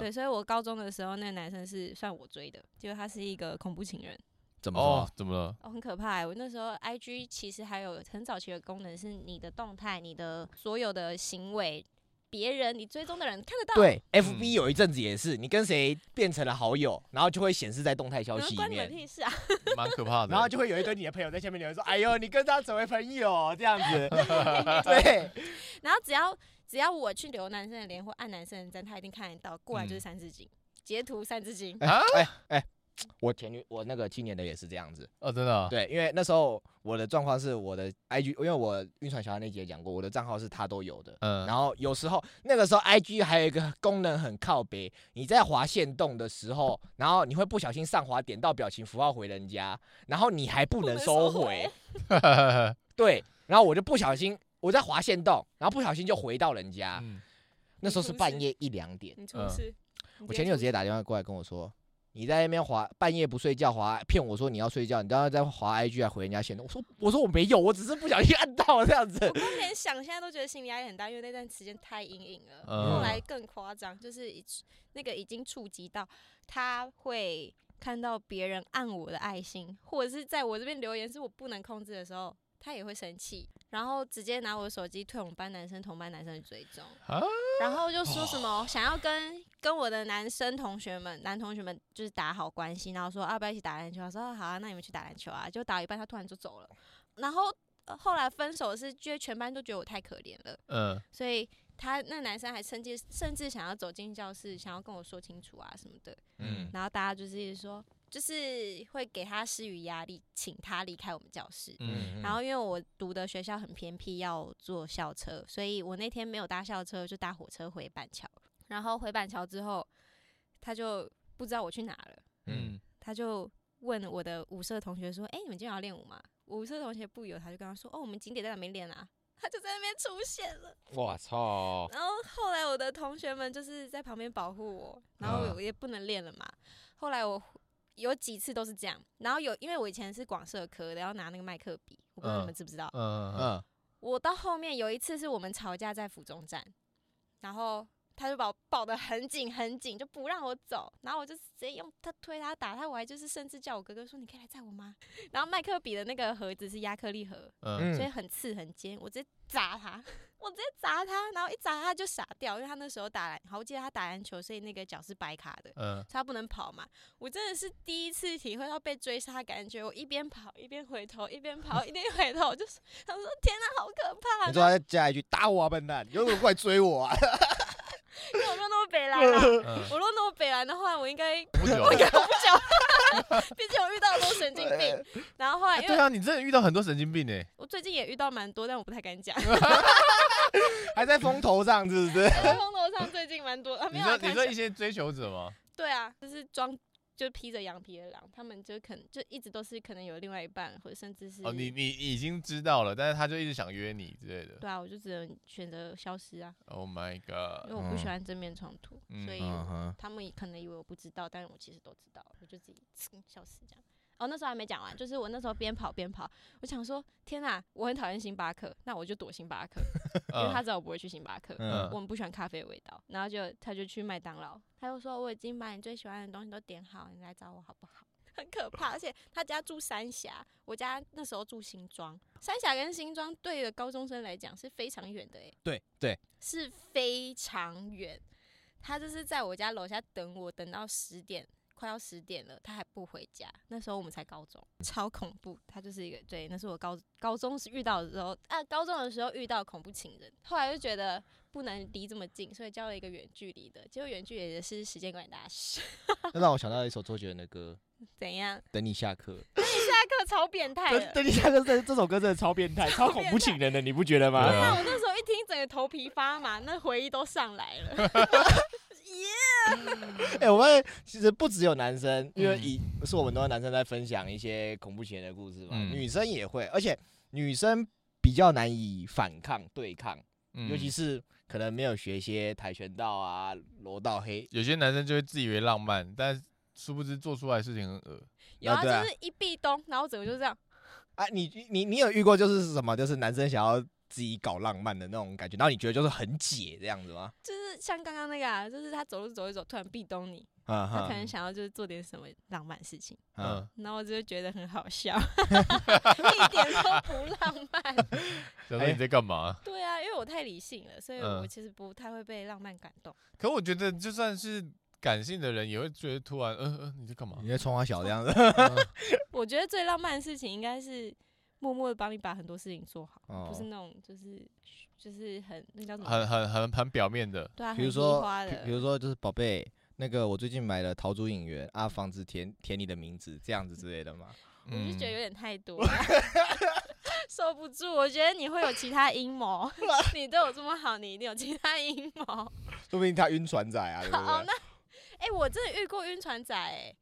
对，所以我高中的时候，那个男生是算我追的，结果他是一个恐怖情人。怎么哦？怎么了？哦，很可怕、欸。我那时候 I G 其实还有很早期的功能，是你的动态、你的所有的行为，别人你追踪的人看得到。对，F B 有一阵子也是，你跟谁变成了好友，然后就会显示在动态消息里面。关你屁事啊！蛮可怕的。然后就会有一堆你的朋友在下面留言说：“哎呦，你跟他成为朋友这样子。” 对。然后只要只要我去留男生的脸或按男生的赞，他一定看得到。过来就是三字经，嗯、截图三字经。哎哎哎。我前女我那个青年的也是这样子。哦，真的、啊、对，因为那时候我的状况是我的 IG，因为我晕船小孩那集也讲过，我的账号是他都有的，嗯，然后有时候那个时候 IG 还有一个功能很靠北，你在滑线动的时候，然后你会不小心上滑点到表情符号回人家，然后你还不能收回，收回 对，然后我就不小心我在滑线动，然后不小心就回到人家，嗯、那时候是半夜一两点，嗯、我前女友直接打电话过来跟我说。你在那边滑，半夜不睡觉滑，骗我说你要睡觉，你当时在滑 IG 还回人家线。我说我说我没有，我只是不小心 按到这样子。我刚连想，现在都觉得心理压力很大，因为那段时间太阴影了。嗯、后来更夸张，就是那个已经触及到他会看到别人按我的爱心，或者是在我这边留言是我不能控制的时候，他也会生气，然后直接拿我的手机退我们班男生同班男生的追踪，啊、然后就说什么想要跟跟我的男生同学们、男同学们就是打好关系，然后说要不要一起打篮球？我说好啊，那你们去打篮球啊。就打一半，他突然就走了。然后、呃、后来分手是觉得全班都觉得我太可怜了，嗯，所以他那男生还趁机甚至想要走进教室，想要跟我说清楚啊什么的，嗯，然后大家就是一直说。就是会给他施予压力，请他离开我们教室。嗯嗯，然后因为我读的学校很偏僻，要坐校车，所以我那天没有搭校车，就搭火车回板桥。然后回板桥之后，他就不知道我去哪了。嗯，他就问我的舞社同学说：“哎、欸，你们今天要练舞吗？”舞社同学不由他就跟他说：“哦，我们景点在哪边练啊？”他就在那边出现了。我操！然后后来我的同学们就是在旁边保护我，然后我也不能练了嘛。后来我。有几次都是这样，然后有，因为我以前是广社科的，要拿那个麦克笔，我不知道你们知不知道。嗯嗯。我到后面有一次是我们吵架在府中站，然后他就把我抱得很紧很紧，就不让我走，然后我就直接用他推他打他，我还就是甚至叫我哥哥说：“你可以来载我吗？”然后麦克笔的那个盒子是亚克力盒，嗯，所以很刺很尖，我直接砸他。我直接砸他，然后一砸他就傻掉，因为他那时候打篮，好，我记得他打篮球，所以那个脚是白卡的，嗯，他不能跑嘛。我真的是第一次体会到被追杀感觉，我一边跑一边回头，一边跑一边回头，就是他们说天哪，好可怕！你说他加一句打我啊，笨蛋，你为什么过来追我啊？因为我说那么北来了，我说那么北来的话，我应该不久，我应该不久，毕竟我遇到很多神经病。然后后来，对啊，你真的遇到很多神经病呢。我最近也遇到蛮多，但我不太敢讲。还在风头上，是不是？在风头上，最近蛮多。你说你说一些追求者吗？对啊，就是装。就披着羊皮的狼，他们就可能就一直都是可能有另外一半，或者甚至是哦，你你已经知道了，但是他就一直想约你之类的。对啊，我就只能选择消失啊。Oh my god！因为我不喜欢正面冲突，嗯、所以他们可能以为我不知道，但是我其实都知道，我就自己 消失这样。哦，那时候还没讲完，就是我那时候边跑边跑，我想说，天哪，我很讨厌星巴克，那我就躲星巴克，因为他知道我不会去星巴克，嗯、我们不喜欢咖啡的味道，然后就他就去麦当劳，他又说我已经把你最喜欢的东西都点好，你来找我好不好？很可怕，而且他家住三峡，我家那时候住新庄，三峡跟新庄对于高中生来讲是非常远的，哎，对对，是非常远，他就是在我家楼下等我，等到十点。快要十点了，他还不回家。那时候我们才高中，超恐怖。他就是一个，对，那是我高高中时遇到的时候啊，高中的时候遇到恐怖情人。后来就觉得不能离这么近，所以交了一个远距离的。结果远距离的是时间管理大师。那让我想到一首周杰伦的歌。怎样？等你下课。等你下课超变态。等你下课 这这首歌真的超变态，超恐怖情人的，你不觉得吗？对啊我那时候一听，整个头皮发麻，那回忆都上来了。耶！哎、欸，我发现其实不只有男生，因为以是我们都是男生在分享一些恐怖情人的故事嘛，嗯、女生也会，而且女生比较难以反抗对抗，嗯、尤其是可能没有学一些跆拳道啊、柔道黑，有些男生就会自以为浪漫，但殊不知做出来的事情很恶。有啊，就是一壁咚，然后整个就这样。啊，你你你有遇过就是什么？就是男生想要自己搞浪漫的那种感觉，然后你觉得就是很解这样子吗？就是像刚刚那个啊，就是他走路走一走，突然壁咚你，啊、他可能想要就是做点什么浪漫事情，嗯，然后我就觉得很好笑，一点都不浪漫。小妹你在干嘛？对啊，因为我太理性了，所以我其实不太会被浪漫感动。可我觉得就算是。感性的人也会觉得突然，嗯、呃、嗯、呃，你在干嘛？你在冲花小这样子。我觉得最浪漫的事情应该是默默的帮你把很多事情做好，哦、不是那种就是就是很那叫什么？很很很很表面的。对啊，比如说，比如说就是宝贝，那个我最近买了陶朱隐园啊，房子填填你的名字这样子之类的嘛。我就觉得有点太多了，受不住。我觉得你会有其他阴谋，你对我这么好，你一定有其他阴谋。说不定他晕船仔啊，对不对？哦哎、欸，我真的遇过晕船仔，哎，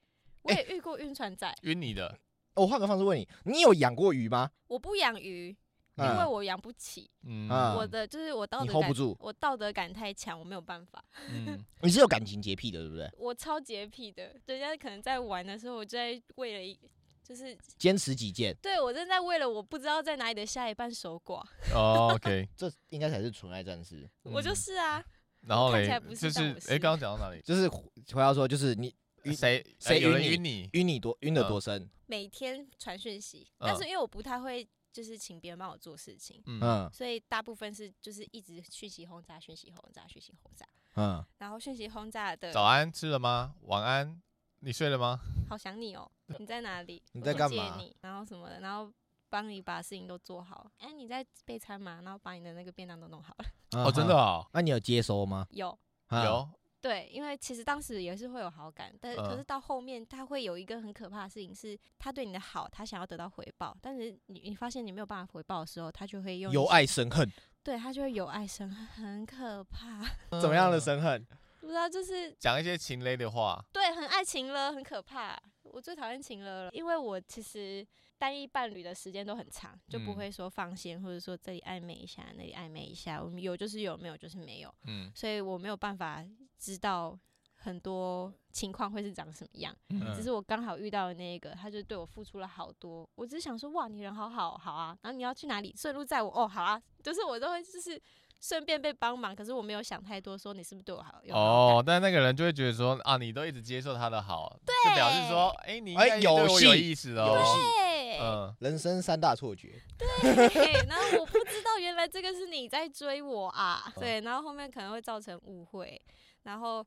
我也遇过晕船仔。晕、欸、你的？我换个方式问你，你有养过鱼吗？我不养鱼，因为我养不起。嗯，我的就是我道德感，你 hold 不住，我道德感太强，我没有办法。嗯，你是有感情洁癖的，对不对？我超洁癖的，人家可能在玩的时候，我就在为了一就是坚持己见。对，我正在为了我不知道在哪里的下一半守寡。哦，OK，这应该才是纯爱战士。我就是啊。然后嘞，就是哎，刚刚讲到哪里？就是回到说，就是你谁谁有人晕你，晕你多晕得多深？每天传讯息，但是因为我不太会，就是请别人帮我做事情，嗯，所以大部分是就是一直讯息轰炸，讯息轰炸，讯息轰炸，嗯，然后讯息轰炸的。早安，吃了吗？晚安，你睡了吗？好想你哦，你在哪里？你在干嘛？然后什么的，然后。帮你把事情都做好。哎，你在备餐吗？然后把你的那个便当都弄好了。哦，真的哦？那你有接收吗？有，有。对，因为其实当时也是会有好感，但是可是到后面他会有一个很可怕的事情，是他对你的好，他想要得到回报，但是你你发现你没有办法回报的时候，他就会用由爱生恨。对，他就会由爱生恨，很可怕。怎么样的生恨？不知道，就是讲一些情勒的话。对，很爱情勒，很可怕。我最讨厌情勒了，因为我其实。单一伴侣的时间都很长，就不会说放线，或者说这里暧昧一下，那里暧昧一下。我们有就是有，没有就是没有。嗯，所以我没有办法知道很多情况会是长什么样。嗯，只是我刚好遇到的那个，他就对我付出了好多。我只是想说，哇，你人好好，好啊。然后你要去哪里？顺路载我。哦，好啊。就是我都会就是。顺便被帮忙，可是我没有想太多，说你是不是对我好？哦，但那个人就会觉得说啊，你都一直接受他的好，对，就表示说，哎，你哎有戏，有意思哦，游戏，嗯，人生三大错觉。对，然后我不知道原来这个是你在追我啊，对，然后后面可能会造成误会，然后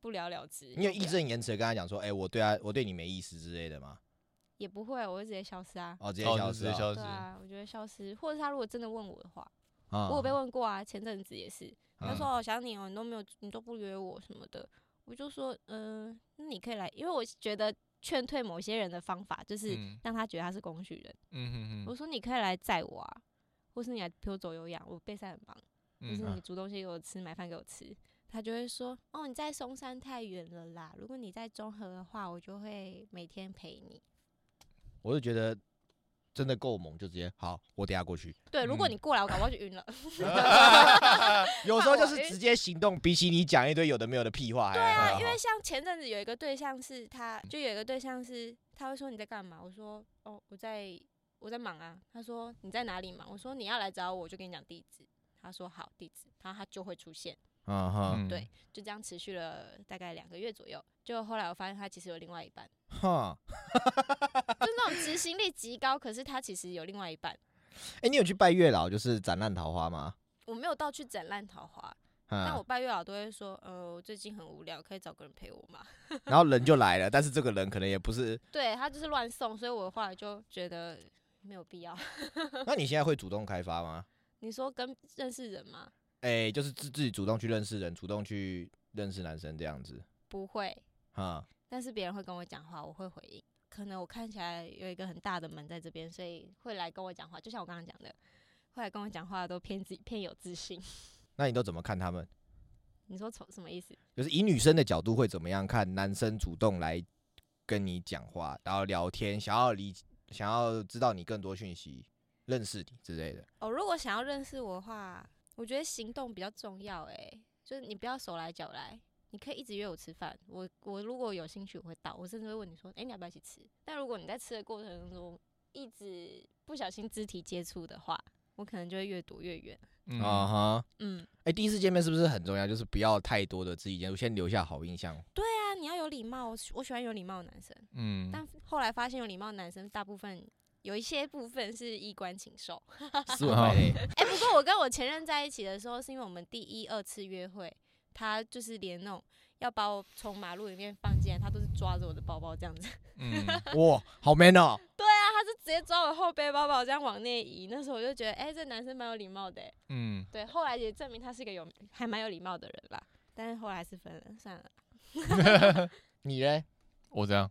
不了了之。你有义正言辞跟他讲说，哎，我对他，我对你没意思之类的吗？也不会，我会直接消失啊。哦，直接消失，直接消失。对啊，我觉得消失，或者他如果真的问我的话。我有被问过啊，前阵子也是，他说哦，想你哦，你都没有，你都不约我什么的，我就说，嗯，那你可以来，因为我觉得劝退某些人的方法就是让他觉得他是工具人。嗯哼哼，我说你可以来载我啊，或是你来陪我走有氧，我备赛很忙，就是你煮东西给我吃，买饭给我吃，他就会说，哦，你在松山太远了啦，如果你在中和的话，我就会每天陪你。我就觉得。真的够猛，就直接好，我等下过去。对，如果你过来，我搞不好就晕了。有时候就是直接行动，比起你讲一堆有的没有的屁话还。对啊，因为像前阵子有一个对象是他，就有一个对象是他会说你在干嘛？我说哦，我在我在忙啊。他说你在哪里忙？我说你要来找我，我就跟你讲地址。他说好，地址，然后他就会出现。嗯哼，对，就这样持续了大概两个月左右。就后来我发现他其实有另外一半。哈。就那种执行力极高，可是他其实有另外一半。哎、欸，你有去拜月老，就是斩烂桃花吗？我没有到去斩烂桃花，嗯、但我拜月老都会说，呃，我最近很无聊，可以找个人陪我吗？然后人就来了，但是这个人可能也不是。对，他就是乱送，所以我后来就觉得没有必要。那你现在会主动开发吗？你说跟认识人吗？哎、欸，就是自自己主动去认识人，主动去认识男生这样子。不会。哈、嗯。但是别人会跟我讲话，我会回应。可能我看起来有一个很大的门在这边，所以会来跟我讲话。就像我刚刚讲的，会来跟我讲话都偏自偏有自信。那你都怎么看他们？你说从什么意思？就是以女生的角度会怎么样看男生主动来跟你讲话，然后聊天，想要理，想要知道你更多讯息，认识你之类的。哦，如果想要认识我的话，我觉得行动比较重要。哎，就是你不要手来脚来，你可以一直约我吃饭。我我如果有兴趣，我会到，我甚至会问你说，哎，你要不要一起吃？但如果你在吃的过程中一直不小心肢体接触的话，我可能就会越躲越远。啊哈，嗯，哎，第一次见面是不是很重要？就是不要太多的肢体接触，先留下好印象。对啊，你要有礼貌。我我喜欢有礼貌的男生。嗯，但后来发现有礼貌的男生大部分有一些部分是衣冠禽兽。是吗？哎，不过我跟我前任在一起的时候，是因为我们第一二次约会，他就是连那种要把我从马路里面放进来，他都是抓着我的包包这样子。嗯，哇，好 man 哦。对啊。他是直接抓我后背包，把我这样往内移。那时候我就觉得，哎、欸，这男生蛮有礼貌的。嗯，对。后来也证明他是一个有还蛮有礼貌的人啦。但是后来还是分了，算了。你嘞？我这样，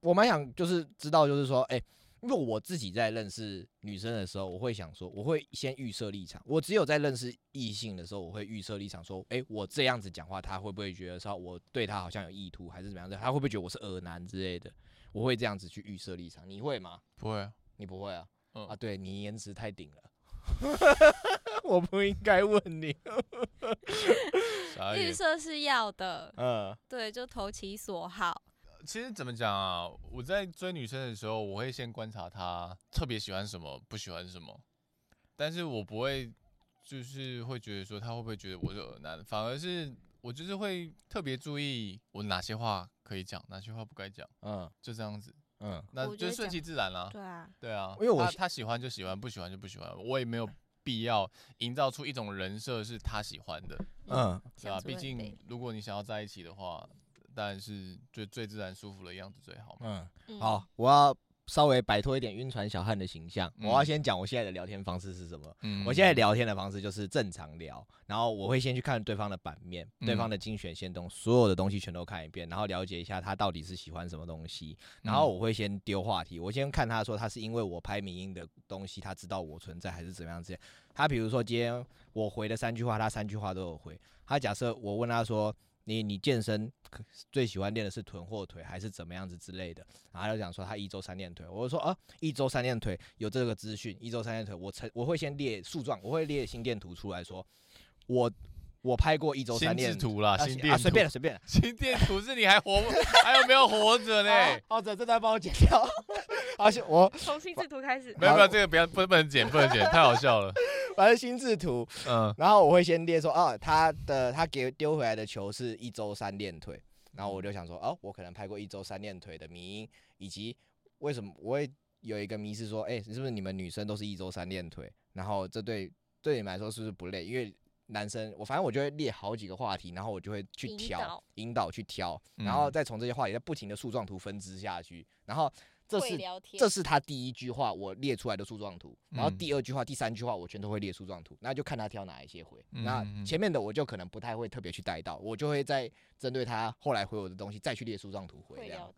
我蛮想就是知道，就是说，哎、欸，因为我自己在认识女生的时候，我会想说，我会先预设立场。我只有在认识异性的时候，我会预设立场，说，哎、欸，我这样子讲话，他会不会觉得说我对他好像有意图，还是怎么样的？他会不会觉得我是恶男之类的？我会这样子去预设立场，你会吗？不会，你不会啊？嗯、啊，对你颜值太顶了，我不应该问你。预设是要的，嗯，对，就投其所好。其实怎么讲啊？我在追女生的时候，我会先观察她特别喜欢什么，不喜欢什么，但是我不会就是会觉得说她会不会觉得我是恶男，反而是。我就是会特别注意我哪些话可以讲，哪些话不该讲，嗯，就这样子，嗯，那就顺其自然了，对啊，对啊，因为我他，喜欢就喜欢，不喜欢就不喜欢，我也没有必要营造出一种人设是他喜欢的，嗯，是吧？毕竟如果你想要在一起的话，当然是最最自然舒服的样子最好嘛，嗯，好，我要。稍微摆脱一点晕船小汉的形象，我要先讲我现在的聊天方式是什么。嗯，我现在聊天的方式就是正常聊，然后我会先去看对方的版面，对方的精选限动，所有的东西全都看一遍，然后了解一下他到底是喜欢什么东西，然后我会先丢话题，我先看他说他是因为我拍民音的东西，他知道我存在还是怎么样子。他比如说今天我回的三句话，他三句话都有回。他假设我问他说。你你健身最喜欢练的是臀或腿还是怎么样子之类的？然后他就讲说他一周三练腿，我就说啊，一周三练腿有这个资讯，一周三练腿，我成我会先列树状，我会列心电图出来说，我。我拍过一周三练图啦，心电图随便了随便了，心电图是你还活 还有没有活着呢？好的，正在帮我剪掉。而且我从心智图开始，没有没有这个不要不不能剪不能剪，太好笑了。反正心智图，嗯，然后我会先列说，哦，他的他给丢回来的球是一周三练腿，然后我就想说，哦，我可能拍过一周三练腿的迷因，以及为什么我会有一个迷思说，哎，是不是你们女生都是一周三练腿？然后这对对你们来说是不是不累？因为男生，我反正我就会列好几个话题，然后我就会去挑引导去挑，然后再从这些话题再不停的树状图分支下去，然后这是这是他第一句话我列出来的树状图，然后第二句话、第三句话我全都会列树状图，那就看他挑哪一些回，那前面的我就可能不太会特别去带到，我就会再针对他后来回我的东西再去列树状图回这样，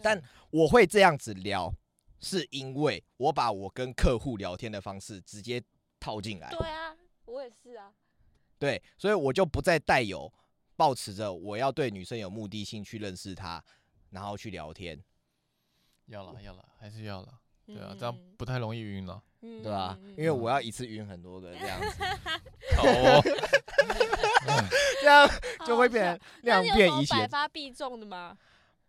但我会这样子聊，是因为我把我跟客户聊天的方式直接套进来，对啊，我也是啊。对，所以我就不再带有抱持着我要对女生有目的性去认识她，然后去聊天。要了，要了，还是要了。对啊，这样不太容易晕了，对吧？因为我要一次晕很多个这样子。好哦。这样就会变成量变疑百发必中的吗？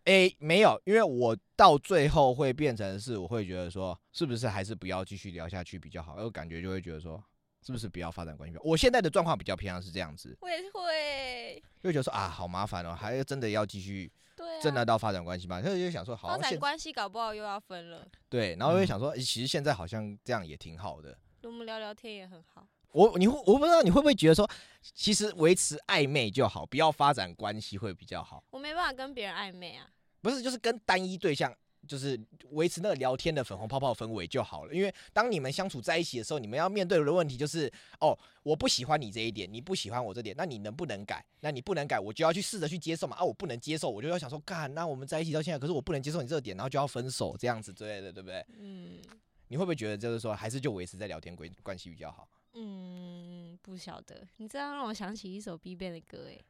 诶，没有，因为我到最后会变成是，我会觉得说，是不是还是不要继续聊下去比较好？我感觉就会觉得说。是不是不要发展关系？我现在的状况比较偏向是这样子。我也会，就觉得说啊，好麻烦哦，还要真的要继续，对真的到发展关系吗？所以就想说，好，发展关系搞不好又要分了。对，然后又想说，其实现在好像这样也挺好的。我们聊聊天也很好。我你会我不知道你会不会觉得说，其实维持暧昧就好，不要发展关系会比较好。我没办法跟别人暧昧啊。不是，就是跟单一对象。就是维持那个聊天的粉红泡泡氛围就好了，因为当你们相处在一起的时候，你们要面对的问题就是，哦，我不喜欢你这一点，你不喜欢我这点，那你能不能改？那你不能改，我就要去试着去接受嘛。啊，我不能接受，我就要想说，干，那我们在一起到现在，可是我不能接受你这个点，然后就要分手这样子之类的，对不对？嗯。你会不会觉得就是说，还是就维持在聊天关关系比较好？嗯，不晓得。你这样让我想起一首 BIGBANG 的歌，诶。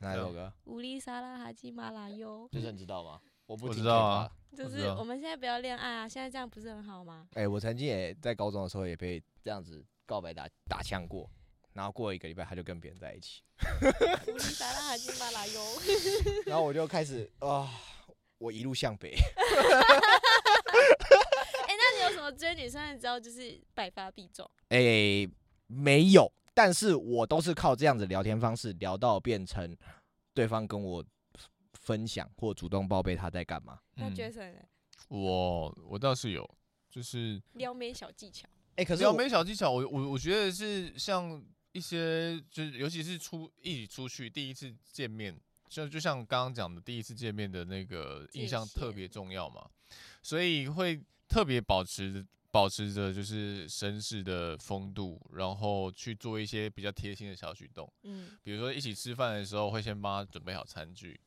哪首歌？乌里沙拉哈基马拉哟。就是你知道吗？我不知道啊。就是我们现在不要恋爱啊，现在这样不是很好吗？哎，我曾经也在高中的时候也被这样子告白打打枪过，然后过了一个礼拜他就跟别人在一起。乌里沙拉哈基马拉哟。然后我就开始啊，我一路向北。哎，那你有什么追女生的招就是百发必中？哎，没有。但是我都是靠这样子聊天方式聊到变成对方跟我分享或主动报备他在干嘛。那 Jason 呢？我我倒是有，就是撩妹小技巧。哎，可是撩妹小技巧，我我我觉得是像一些，就是尤其是出一起出去第一次见面，就就像刚刚讲的第一次见面的那个印象特别重要嘛，所以会特别保持。保持着就是绅士的风度，然后去做一些比较贴心的小举动，嗯，比如说一起吃饭的时候会先帮他准备好餐具，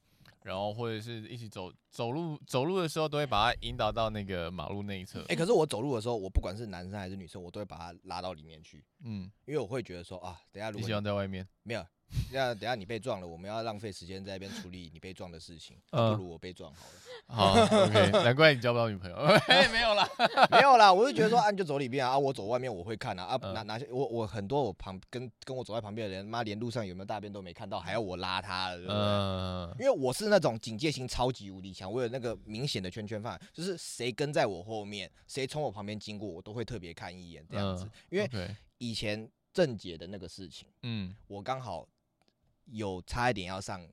然后或者是一起走走路走路的时候都会把他引导到那个马路那一侧。哎、欸，可是我走路的时候，我不管是男生还是女生，我都会把他拉到里面去，嗯，因为我会觉得说啊，等下如果你你喜欢在外面没有。那等下你被撞了，我们要浪费时间在那边处理你被撞的事情，不如我被撞好了。好，OK，难怪你交不到女朋友。没有啦，没有啦，我就觉得说，啊，你就走里边啊，我走外面我会看啊，啊，哪哪些我我很多我旁跟跟我走在旁边的人，妈连路上有没有大便都没看到，还要我拉他了，对不对？嗯。因为我是那种警戒心超级无敌强，我有那个明显的圈圈范，就是谁跟在我后面，谁从我旁边经过，我都会特别看一眼这样子。因为以前郑姐的那个事情，嗯，我刚好。有差一点要上，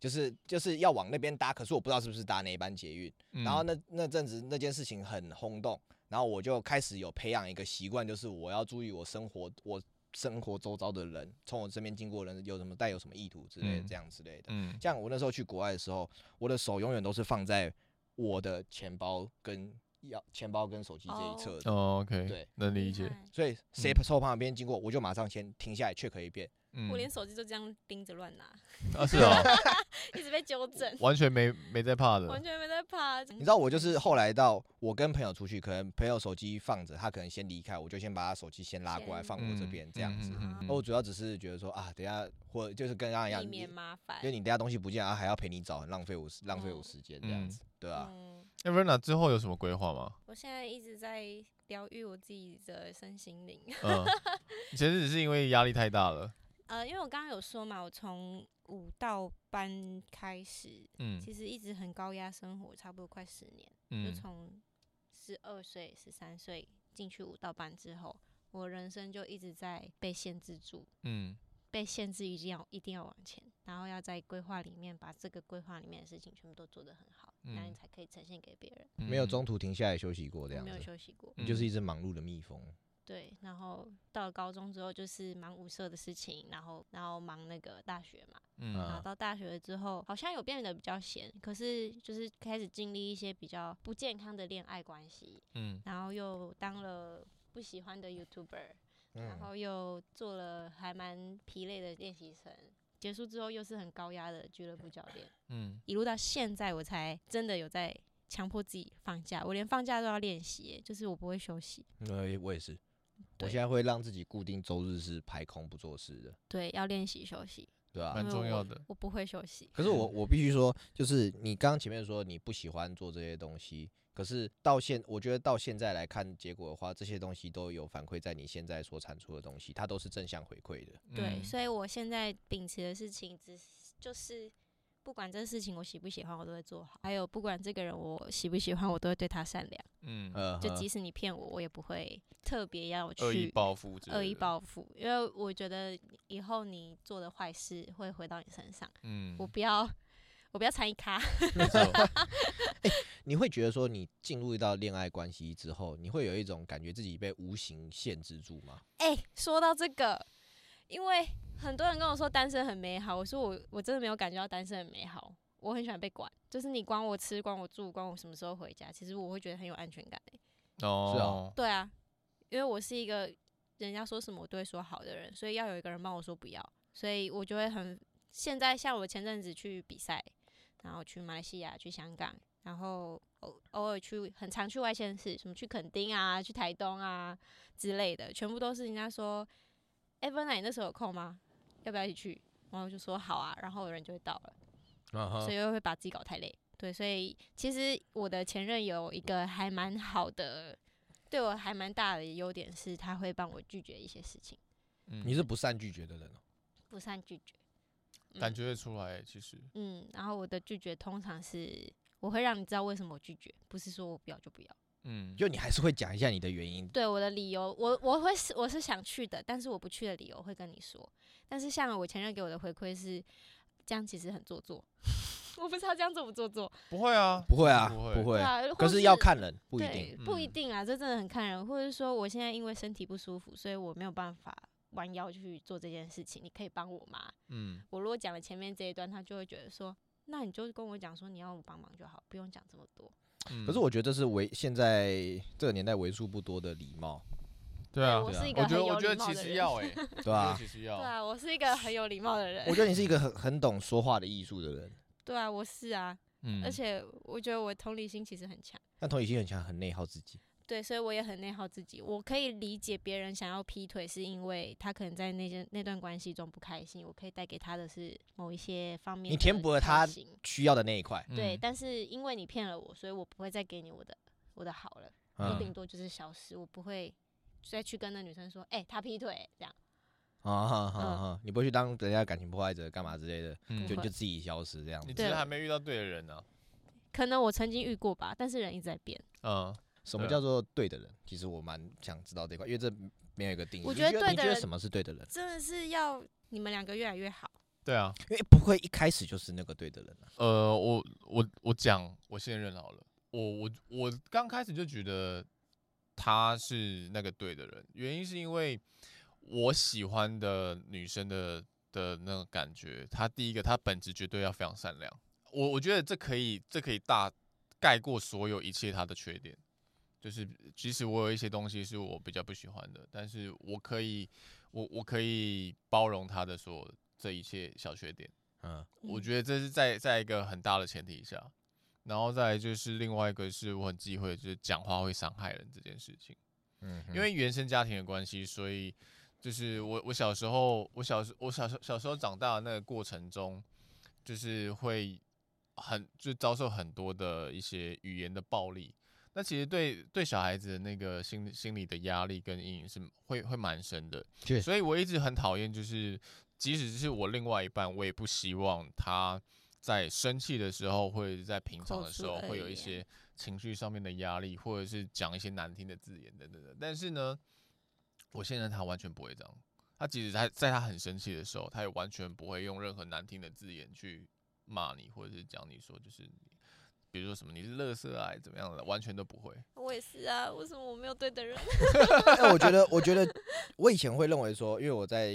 就是就是要往那边搭，可是我不知道是不是搭那一班捷运。嗯、然后那那阵子那件事情很轰动，然后我就开始有培养一个习惯，就是我要注意我生活我生活周遭的人，从我身边经过的人有什么带有什么意图之类的，嗯、这样之类的。嗯，像我那时候去国外的时候，我的手永远都是放在我的钱包跟要钱包跟手机这一侧的。哦，OK，对，能理解。所以谁从旁边经过，我就马上先停下来 check 一遍。嗯、我连手机都这样盯着乱拿，啊是啊，一直被纠正，完全没没在怕的，完全没在怕。你知道我就是后来到我跟朋友出去，可能朋友手机放着，他可能先离开，我就先把他手机先拉过来放我这边这样子。我主要只是觉得说啊，等下或就是跟刚刚一样，避免麻烦，因为你等下东西不见啊，还要陪你找，很浪费我浪费我时间这样子，嗯、对啊。那 Verna 之后有什么规划吗？我现在一直在疗愈我自己的身心灵。嗯，其实只是因为压力太大了。呃，因为我刚刚有说嘛，我从舞蹈班开始，嗯，其实一直很高压生活，差不多快十年，嗯，就从十二岁、十三岁进去舞蹈班之后，我人生就一直在被限制住，嗯，被限制一定要一定要往前，然后要在规划里面把这个规划里面的事情全部都做得很好，那、嗯、你才可以呈现给别人。没有中途停下来休息过这样子，没有休息过，你就是一只忙碌的蜜蜂。对，然后到了高中之后就是忙舞社的事情，然后然后忙那个大学嘛，嗯，然后到大学了之后好像有变得比较闲，可是就是开始经历一些比较不健康的恋爱关系，嗯，然后又当了不喜欢的 YouTuber，嗯，然后又做了还蛮疲累的练习生，结束之后又是很高压的俱乐部教练，嗯，一路到现在我才真的有在强迫自己放假，我连放假都要练习，就是我不会休息，呃，我也是。我现在会让自己固定周日是排空不做事的。对，要练习休息，对啊，蛮重要的。我不会休息。可是我我必须说，就是你刚刚前面说你不喜欢做这些东西，可是到现我觉得到现在来看结果的话，这些东西都有反馈在你现在所产出的东西，它都是正向回馈的。对，所以我现在秉持的事情只就是。不管这事情我喜不喜欢，我都会做好。还有，不管这个人我喜不喜欢，我都会对他善良。嗯，就即使你骗我，我也不会特别要去恶意报复。恶意报复，因为我觉得以后你做的坏事会回到你身上。嗯，我不要，我不要参与咖。欸，你会觉得说，你进入到恋爱关系之后，你会有一种感觉自己被无形限制住吗？哎，说到这个，因为。很多人跟我说单身很美好，我说我我真的没有感觉到单身很美好。我很喜欢被管，就是你管我吃，管我住，管我什么时候回家，其实我会觉得很有安全感。哦，是啊，对啊，因为我是一个人家说什么我都会说好的人，所以要有一个人帮我说不要，所以我就会很。现在像我前阵子去比赛，然后去马来西亚、去香港，然后偶偶尔去很常去外县市，什么去垦丁啊、去台东啊之类的，全部都是人家说，哎，Verna 你那时候有空吗？要不要一起去？然后我就说好啊，然后有人就会到了，uh huh. 所以又会把自己搞太累。对，所以其实我的前任有一个还蛮好的，对我还蛮大的优点是，他会帮我拒绝一些事情。嗯，你是不善拒绝的人哦？不善拒绝，嗯、感觉得出来，其实。嗯，然后我的拒绝通常是，我会让你知道为什么我拒绝，不是说我不要就不要。嗯，就你还是会讲一下你的原因。对，我的理由，我我会是我是想去的，但是我不去的理由会跟你说。但是像我前任给我的回馈是，这样其实很做作。我不知道这样做不做作。不会啊，不会啊，不会。可是要看人，不一定，不一定啊，这真的很看人。或者说我现在因为身体不舒服，所以我没有办法弯腰去做这件事情，你可以帮我吗？嗯，我如果讲了前面这一段，他就会觉得说，那你就跟我讲说你要我帮忙就好，不用讲这么多。嗯、可是我觉得这是为现在这个年代为数不多的礼貌。对啊，我是一个很有礼貌的人。我觉得其实要哎，对啊，其实要。对啊，我是一个很有礼貌的人。我觉得你是一个很很懂说话的艺术的人。对啊，我是啊，嗯，而且我觉得我同理心其实很强。但同理心很强，很内耗自己。对，所以我也很内耗自己。我可以理解别人想要劈腿，是因为他可能在那些那段关系中不开心。我可以带给他的是某一些方面，你填补了他需要的那一块。对，但是因为你骗了我，所以我不会再给你我的我的好了。我顶多就是消失，我不会再去跟那女生说，哎，他劈腿这样。啊哈哈哈！你不会去当人家感情破坏者干嘛之类的，就就自己消失这样。你其实还没遇到对的人呢。可能我曾经遇过吧，但是人一直在变。嗯。什么叫做对的人？其实我蛮想知道这块，因为这没有一个定义。我觉得对的人，什么是对的人？真的是要你们两个越来越好。对啊，因为不会一开始就是那个对的人啊。呃，我我我讲我现任好了，我我我刚开始就觉得他是那个对的人，原因是因为我喜欢的女生的的那个感觉，她第一个她本质绝对要非常善良，我我觉得这可以这可以大盖过所有一切她的缺点。就是，即使我有一些东西是我比较不喜欢的，但是我可以，我我可以包容他的所有这一切小缺点。嗯，我觉得这是在在一个很大的前提下，然后再来就是另外一个是我很忌讳，就是讲话会伤害人这件事情。嗯，因为原生家庭的关系，所以就是我我小时候，我小时我小时小时候长大的那个过程中，就是会很就遭受很多的一些语言的暴力。那其实对对小孩子的那个心心理的压力跟阴影是会会蛮深的，对所以我一直很讨厌，就是即使是我另外一半，我也不希望他在生气的时候，或者在平常的时候会有一些情绪上面的压力，或者是讲一些难听的字眼等等的。但是呢，我现在他完全不会这样，他即使他在他很生气的时候，他也完全不会用任何难听的字眼去骂你，或者是讲你说就是。比如说什么你是乐色啊，怎么样的，完全都不会。我也是啊，为什么我没有对的人？那我觉得，我觉得 我以前会认为说，因为我在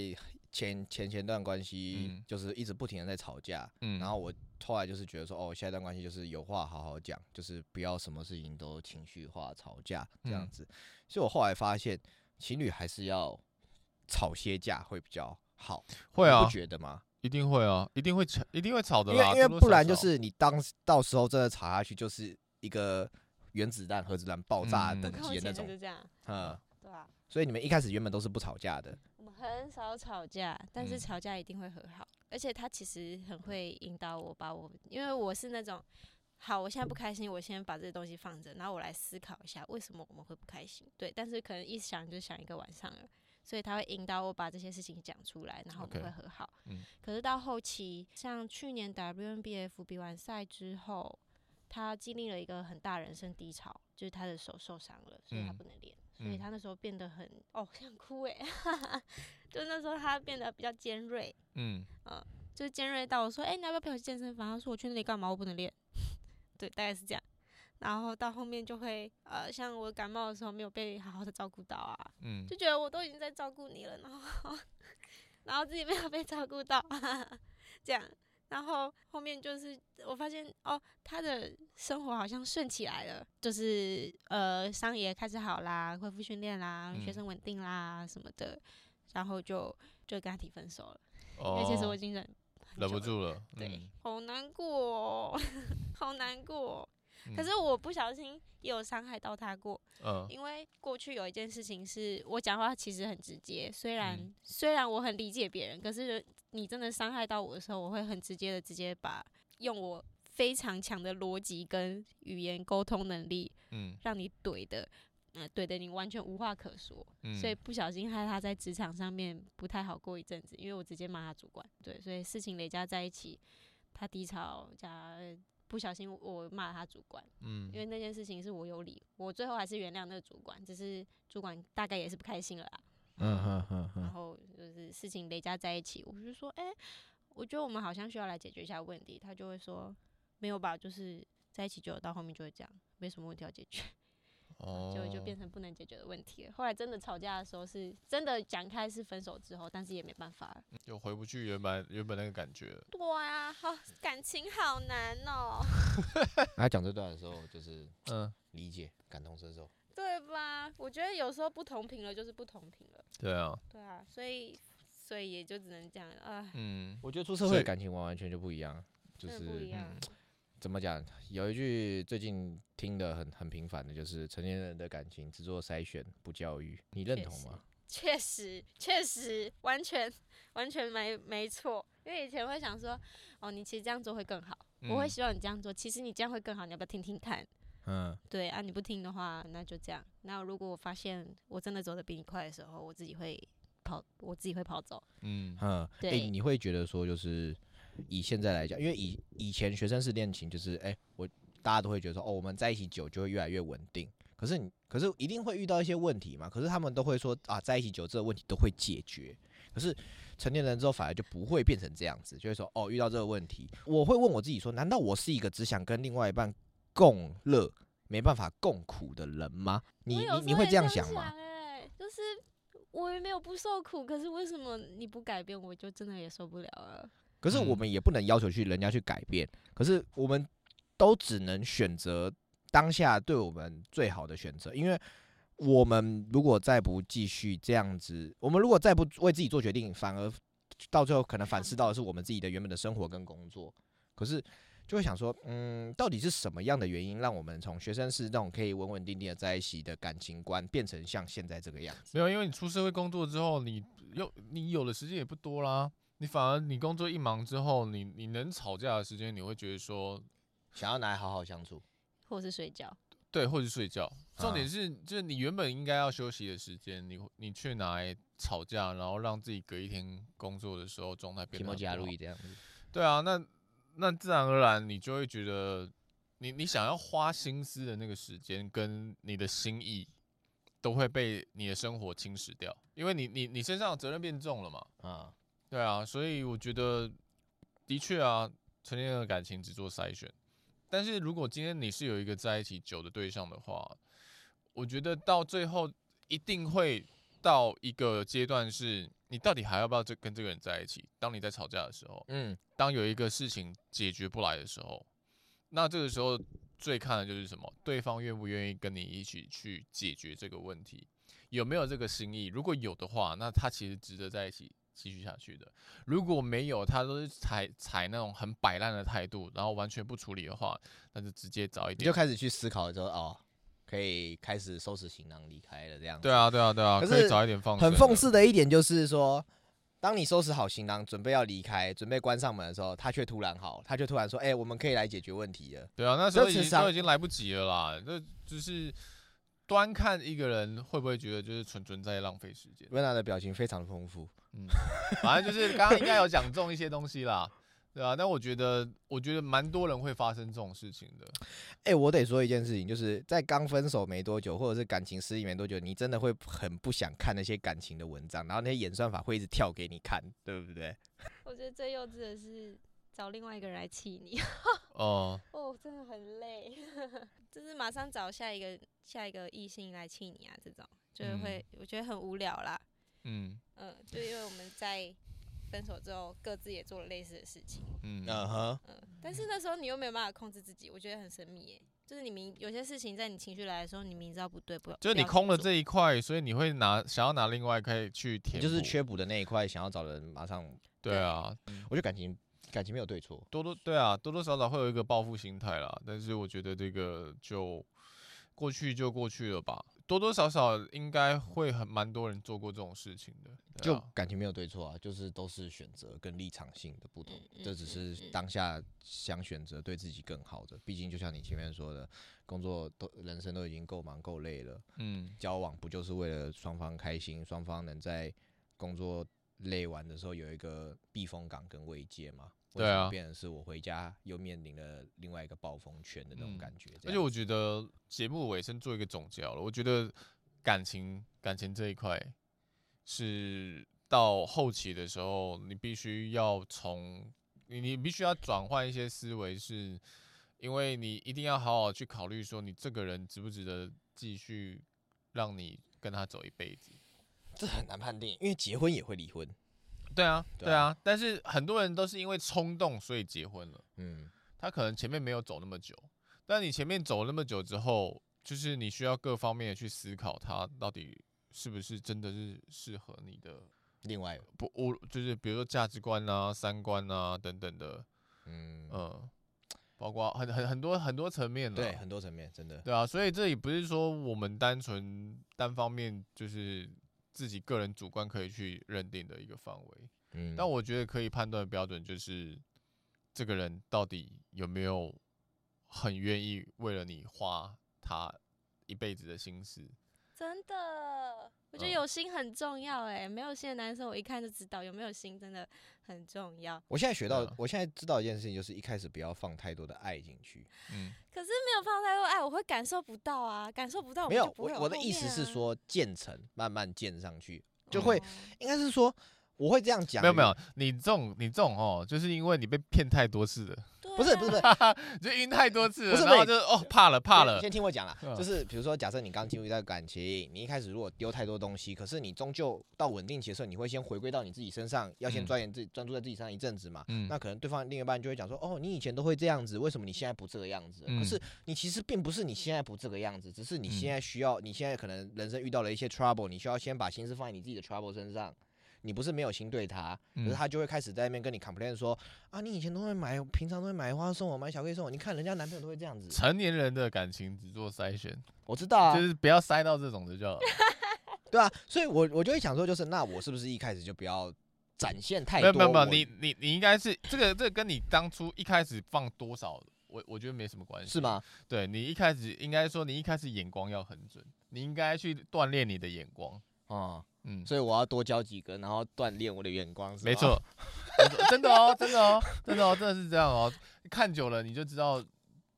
前前前段关系就是一直不停的在吵架，嗯，然后我后来就是觉得说，哦，下一段关系就是有话好好讲，就是不要什么事情都情绪化吵架这样子。嗯，所以我后来发现，情侣还是要吵些架会比较好，会啊，你不觉得吗？一定会啊，一定会吵，一定会吵的啦。因为因为不然就是你当到时候真的吵下去，就是一个原子弹、核子弹爆炸等级的那种。就这样。嗯，对啊。所以你们一开始原本都是不吵架的。我们很少吵架，但是吵架一定会和好。而且他其实很会引导我，把我，因为我是那种，好，我现在不开心，我先把这些东西放着，然后我来思考一下为什么我们会不开心。对，但是可能一想就想一个晚上了。所以他会引导我把这些事情讲出来，然后我们会和好。嗯、可是到后期，像去年 WNBF 比完赛之后，他经历了一个很大人生低潮，就是他的手受伤了，所以他不能练。嗯、所以他那时候变得很哦，想哭哎，就那时候他变得比较尖锐。嗯，呃、就是尖锐到我说，哎、欸，你要不要陪我去健身房？他说我去那里干嘛？我不能练。对，大概是这样。然后到后面就会，呃，像我感冒的时候没有被好好的照顾到啊，嗯，就觉得我都已经在照顾你了，然后，然后自己没有被照顾到，这样，然后后面就是我发现哦，他的生活好像顺起来了，就是呃，伤也开始好啦，恢复训练啦，学生稳定啦什么的，然后就就跟他提分手了，哦，因为其实我已经忍忍不住了，对，好难过，好难过。嗯、可是我不小心也有伤害到他过。嗯，因为过去有一件事情是我讲话其实很直接，虽然、嗯、虽然我很理解别人，可是你真的伤害到我的时候，我会很直接的直接把用我非常强的逻辑跟语言沟通能力，嗯，让你怼的。嗯，怼的，你完全无话可说，嗯、所以不小心害他在职场上面不太好过一阵子，因为我直接骂他主管，对，所以事情累加在一起，他低潮加不小心我骂他主管，嗯，因为那件事情是我有理，我最后还是原谅那个主管，只是主管大概也是不开心了啦，嗯哼哼哼，然后就是事情累加在一起，我就说，哎、欸，我觉得我们好像需要来解决一下问题，他就会说，没有吧，就是在一起久了，到后面就会这样，没什么问题要解决。哦，就就变成不能解决的问题了。后来真的吵架的时候，是真的讲开是分手之后，但是也没办法了，就回不去原本原本那个感觉了。对啊，好感情好难哦。他讲这段的时候，就是嗯，理解感同身受，对吧？我觉得有时候不同频了就是不同频了。对啊，对啊，所以所以也就只能这样啊。嗯，我觉得出社会感情完完全就不一样，就是不一样。嗯怎么讲？有一句最近听的很很频繁的，就是成年人的感情只做筛选不教育，你认同吗？确实，确实，完全完全没没错。因为以前会想说，哦，你其实这样做会更好，嗯、我会希望你这样做。其实你这样会更好，你要不要听听看？嗯，对啊，你不听的话，那就这样。那如果我发现我真的走的比你快的时候，我自己会跑，我自己会跑走。嗯嗯，对、欸，你会觉得说就是。以现在来讲，因为以以前学生式恋情就是，哎、欸，我大家都会觉得说，哦，我们在一起久就会越来越稳定。可是你，可是一定会遇到一些问题嘛。可是他们都会说，啊，在一起久这个问题都会解决。可是成年人之后反而就不会变成这样子，就会说，哦，遇到这个问题，我会问我自己说，难道我是一个只想跟另外一半共乐，没办法共苦的人吗？你你你会这样想吗？哎，就是我也没有不受苦，可是为什么你不改变，我就真的也受不了了。可是我们也不能要求去人家去改变，可是我们都只能选择当下对我们最好的选择，因为我们如果再不继续这样子，我们如果再不为自己做决定，反而到最后可能反思到的是我们自己的原本的生活跟工作。可是就会想说，嗯，到底是什么样的原因让我们从学生是那种可以稳稳定定的在一起的感情观，变成像现在这个样子？没有，因为你出社会工作之后，你又你有的时间也不多啦。你反而你工作一忙之后，你你能吵架的时间，你会觉得说想要拿来好好相处，或是睡觉，对，或是睡觉。重点是，就是你原本应该要休息的时间，你你却拿来吵架，然后让自己隔一天工作的时候状态变得不好。对啊，那那自然而然你就会觉得，你你想要花心思的那个时间跟你的心意，都会被你的生活侵蚀掉，因为你你你身上的责任变重了嘛，啊。对啊，所以我觉得的确啊，成年人的感情只做筛选。但是如果今天你是有一个在一起久的对象的话，我觉得到最后一定会到一个阶段，是你到底还要不要这跟这个人在一起？当你在吵架的时候，嗯，当有一个事情解决不来的时候，那这个时候最看的就是什么？对方愿不愿意跟你一起去解决这个问题？有没有这个心意？如果有的话，那他其实值得在一起。继续下去的，如果没有，他都是采采那种很摆烂的态度，然后完全不处理的话，那就直接早一点，你就开始去思考说，哦，可以开始收拾行囊离开了这样。对啊，对啊，对啊，可，可以早一点放。很讽刺的一点就是说，当你收拾好行囊，准备要离开，准备关上门的时候，他却突然好，他却突然说，哎、欸，我们可以来解决问题了。对啊，那时候已经都已经来不及了啦，这就是。端看一个人会不会觉得就是纯纯在浪费时间。Rena 的表情非常的丰富，嗯，反正就是刚刚应该有讲中一些东西啦，对啊，但我觉得，我觉得蛮多人会发生这种事情的。哎、欸，我得说一件事情，就是在刚分手没多久，或者是感情失意没多久，你真的会很不想看那些感情的文章，然后那些演算法会一直跳给你看，对不对？我觉得最幼稚的是。找另外一个人来气你，哦，哦，真的很累，就是马上找下一个下一个异性来气你啊，这种就是会、嗯、我觉得很无聊啦，嗯嗯，就因为我们在分手之后各自也做了类似的事情，嗯嗯哼，嗯，但是那时候你又没有办法控制自己，我觉得很神秘耶，就是你明有些事情在你情绪来的时候，你明知道不对不，就是你空了这一块，所以你会拿想要拿另外一块去填，就是缺补的那一块，想要找人马上，对啊，我觉得感情。感情没有对错，多多对啊，多多少少会有一个报复心态啦。但是我觉得这个就过去就过去了吧。多多少少应该会很蛮多人做过这种事情的。就感情没有对错啊，就是都是选择跟立场性的不同。这只是当下想选择对自己更好的。毕竟就像你前面说的，工作都人生都已经够忙够累了。嗯，交往不就是为了双方开心，双方能在工作累完的时候有一个避风港跟慰藉吗？对啊，变成是我回家又面临了另外一个暴风圈的那种感觉。而且我觉得节目尾声做一个总结好了，我觉得感情感情这一块是到后期的时候，你必须要从你你必须要转换一些思维，是因为你一定要好好去考虑说，你这个人值不值得继续让你跟他走一辈子。这很难判定，因为结婚也会离婚。对啊，对啊，但是很多人都是因为冲动所以结婚了。嗯，他可能前面没有走那么久，但你前面走那么久之后，就是你需要各方面的去思考，他到底是不是真的是适合你的。另外，不，我就是比如说价值观啊、三观啊等等的，嗯嗯，包括很很很多很多层面的，对，很多层面，真的。对啊，所以这也不是说我们单纯单方面就是。自己个人主观可以去认定的一个范围，嗯，但我觉得可以判断的标准就是这个人到底有没有很愿意为了你花他一辈子的心思。真的，我觉得有心很重要哎，没有心的男生我一看就知道有没有心真的很重要。我现在学到，我现在知道一件事情，就是一开始不要放太多的爱进去。嗯，可是没有放太多爱，我会感受不到啊，感受不到。没有，我我的意思是说，渐层慢慢建上去，就会应该是说，我会这样讲。没有没有，你这种你这种哦，就是因为你被骗太多次了。不是不是不是，就晕太多次了，不是然后就哦怕了怕了。先听我讲啦，就是比如说，假设你刚进入一段感情，你一开始如果丢太多东西，可是你终究到稳定期的时候，你会先回归到你自己身上，要先钻研自己，专注在自己身上一阵子嘛。嗯。那可能对方另一半就会讲说，哦，你以前都会这样子，为什么你现在不这个样子？可是你其实并不是你现在不这个样子，只是你现在需要，你现在可能人生遇到了一些 trouble，你需要先把心思放在你自己的 trouble 身上。你不是没有心对他，可是他就会开始在那边跟你 complain 说啊，你以前都会买，平常都会买花送我，买巧克力送我，你看人家男朋友都会这样子。成年人的感情只做筛选，我知道啊，就是不要塞到这种的就好。对啊，所以我我就会想说，就是那我是不是一开始就不要展现太多？没有没有，你你你应该是这个这个跟你当初一开始放多少，我我觉得没什么关系。是吗？对，你一开始应该说你一开始眼光要很准，你应该去锻炼你的眼光啊。嗯，所以我要多教几个，然后锻炼我的眼光。没错，真的哦，真的哦，真的哦，真的是这样哦。看久了你就知道，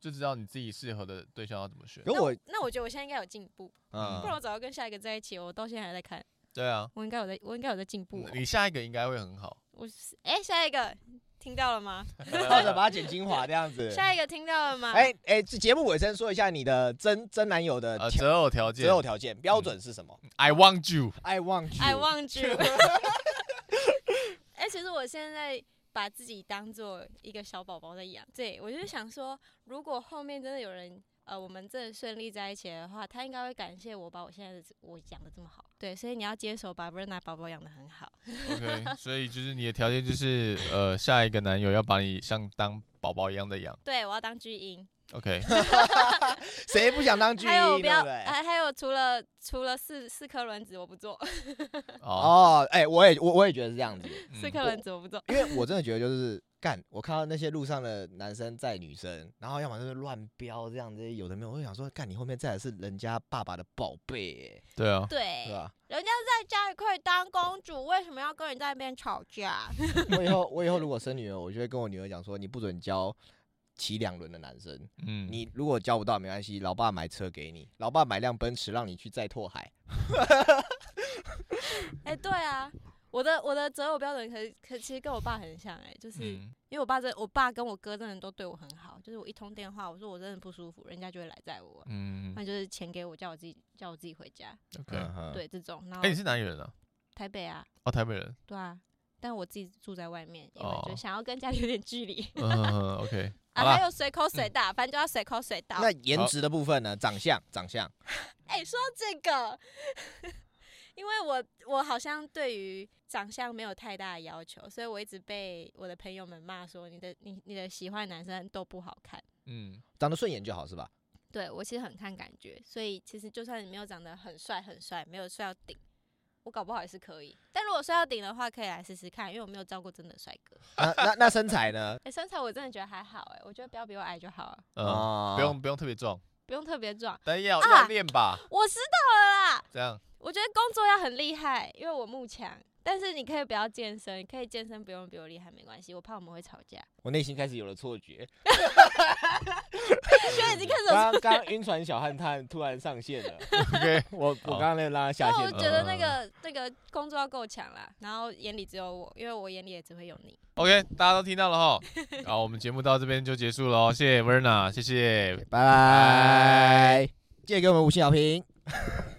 就知道你自己适合的对象要怎么选。那我那我觉得我现在应该有进步，嗯，不然我早就跟下一个在一起，我到现在还在看。对啊，我应该有在，我应该有在进步。你下一个应该会很好。我哎，下一个。听到了吗？或者把它剪精华这样子。下一个听到了吗？哎哎，这节目尾声说一下你的真真男友的择偶条件，择偶条件标准是什么？I want you, I want you, I want you。哎，其实我现在把自己当做一个小宝宝在养，对，我就是想说，如果后面真的有人。呃，我们这顺利在一起的话，他应该会感谢我把我现在的我养的这么好。对，所以你要接手把 Verna 宝宝养的很好。OK，所以就是你的条件就是，呃，下一个男友要把你像当宝宝一样的养。对，我要当巨婴。OK，谁不想当巨婴？还有不要，还还有除了除了四四颗轮子我不做。哦，哎，我也我我也觉得是这样子，四颗轮子我不做，因为我真的觉得就是。干！我看到那些路上的男生载女生，然后要么就是乱飙这样子，有的没有，我就想说，干，你后面载的是人家爸爸的宝贝，对啊，对，对吧？人家在家里可以当公主，为什么要跟你在那边吵架？我以后我以后如果生女儿，我就会跟我女儿讲说，你不准教骑两轮的男生，嗯，你如果交不到没关系，老爸买车给你，老爸买辆奔驰让你去载拓海。哎、欸，对啊。我的我的择偶标准可可其实跟我爸很像哎、欸，就是因为我爸这我爸跟我哥真的都对我很好，就是我一通电话我说我真的不舒服，人家就会来载我，嗯，那就是钱给我叫我自己叫我自己回家，OK，对这种。然后，哎，你是哪里人啊？台北啊。哦，台北人。对啊，但我自己住在外面，因为就想要跟家里有点距离。嗯，OK。啊，还有随口随到，反正就要随口随到。那颜值的部分呢？长相，长相。哎，说这个。因为我我好像对于长相没有太大的要求，所以我一直被我的朋友们骂说，你的你你的喜欢男生都不好看。嗯，长得顺眼就好是吧？对，我其实很看感觉，所以其实就算你没有长得很帅很帅，没有帅到顶。我搞不好也是可以，但如果帅到顶的话，可以来试试看，因为我没有照过真的帅哥。那那那身材呢？哎、欸，身材我真的觉得还好，哎，我觉得不要比我矮就好了。嗯，哦、不用不用特别壮，不用特别壮，但要要练吧。我知道了啦。这样。我觉得工作要很厉害，因为我慕强。但是你可以不要健身，你可以健身不用比我厉害没关系，我怕我们会吵架。我内心开始有了错觉，现在已经开始。刚刚晕船小汉探突然上线了，OK，我我刚刚那个拉他下线。我觉得那个那个工作要够强啦，然后眼里只有我，因为我眼里也只会有你。OK，大家都听到了哈，好，我们节目到这边就结束了哦，谢谢 Verna，谢谢，拜拜，记得给我们五星好评。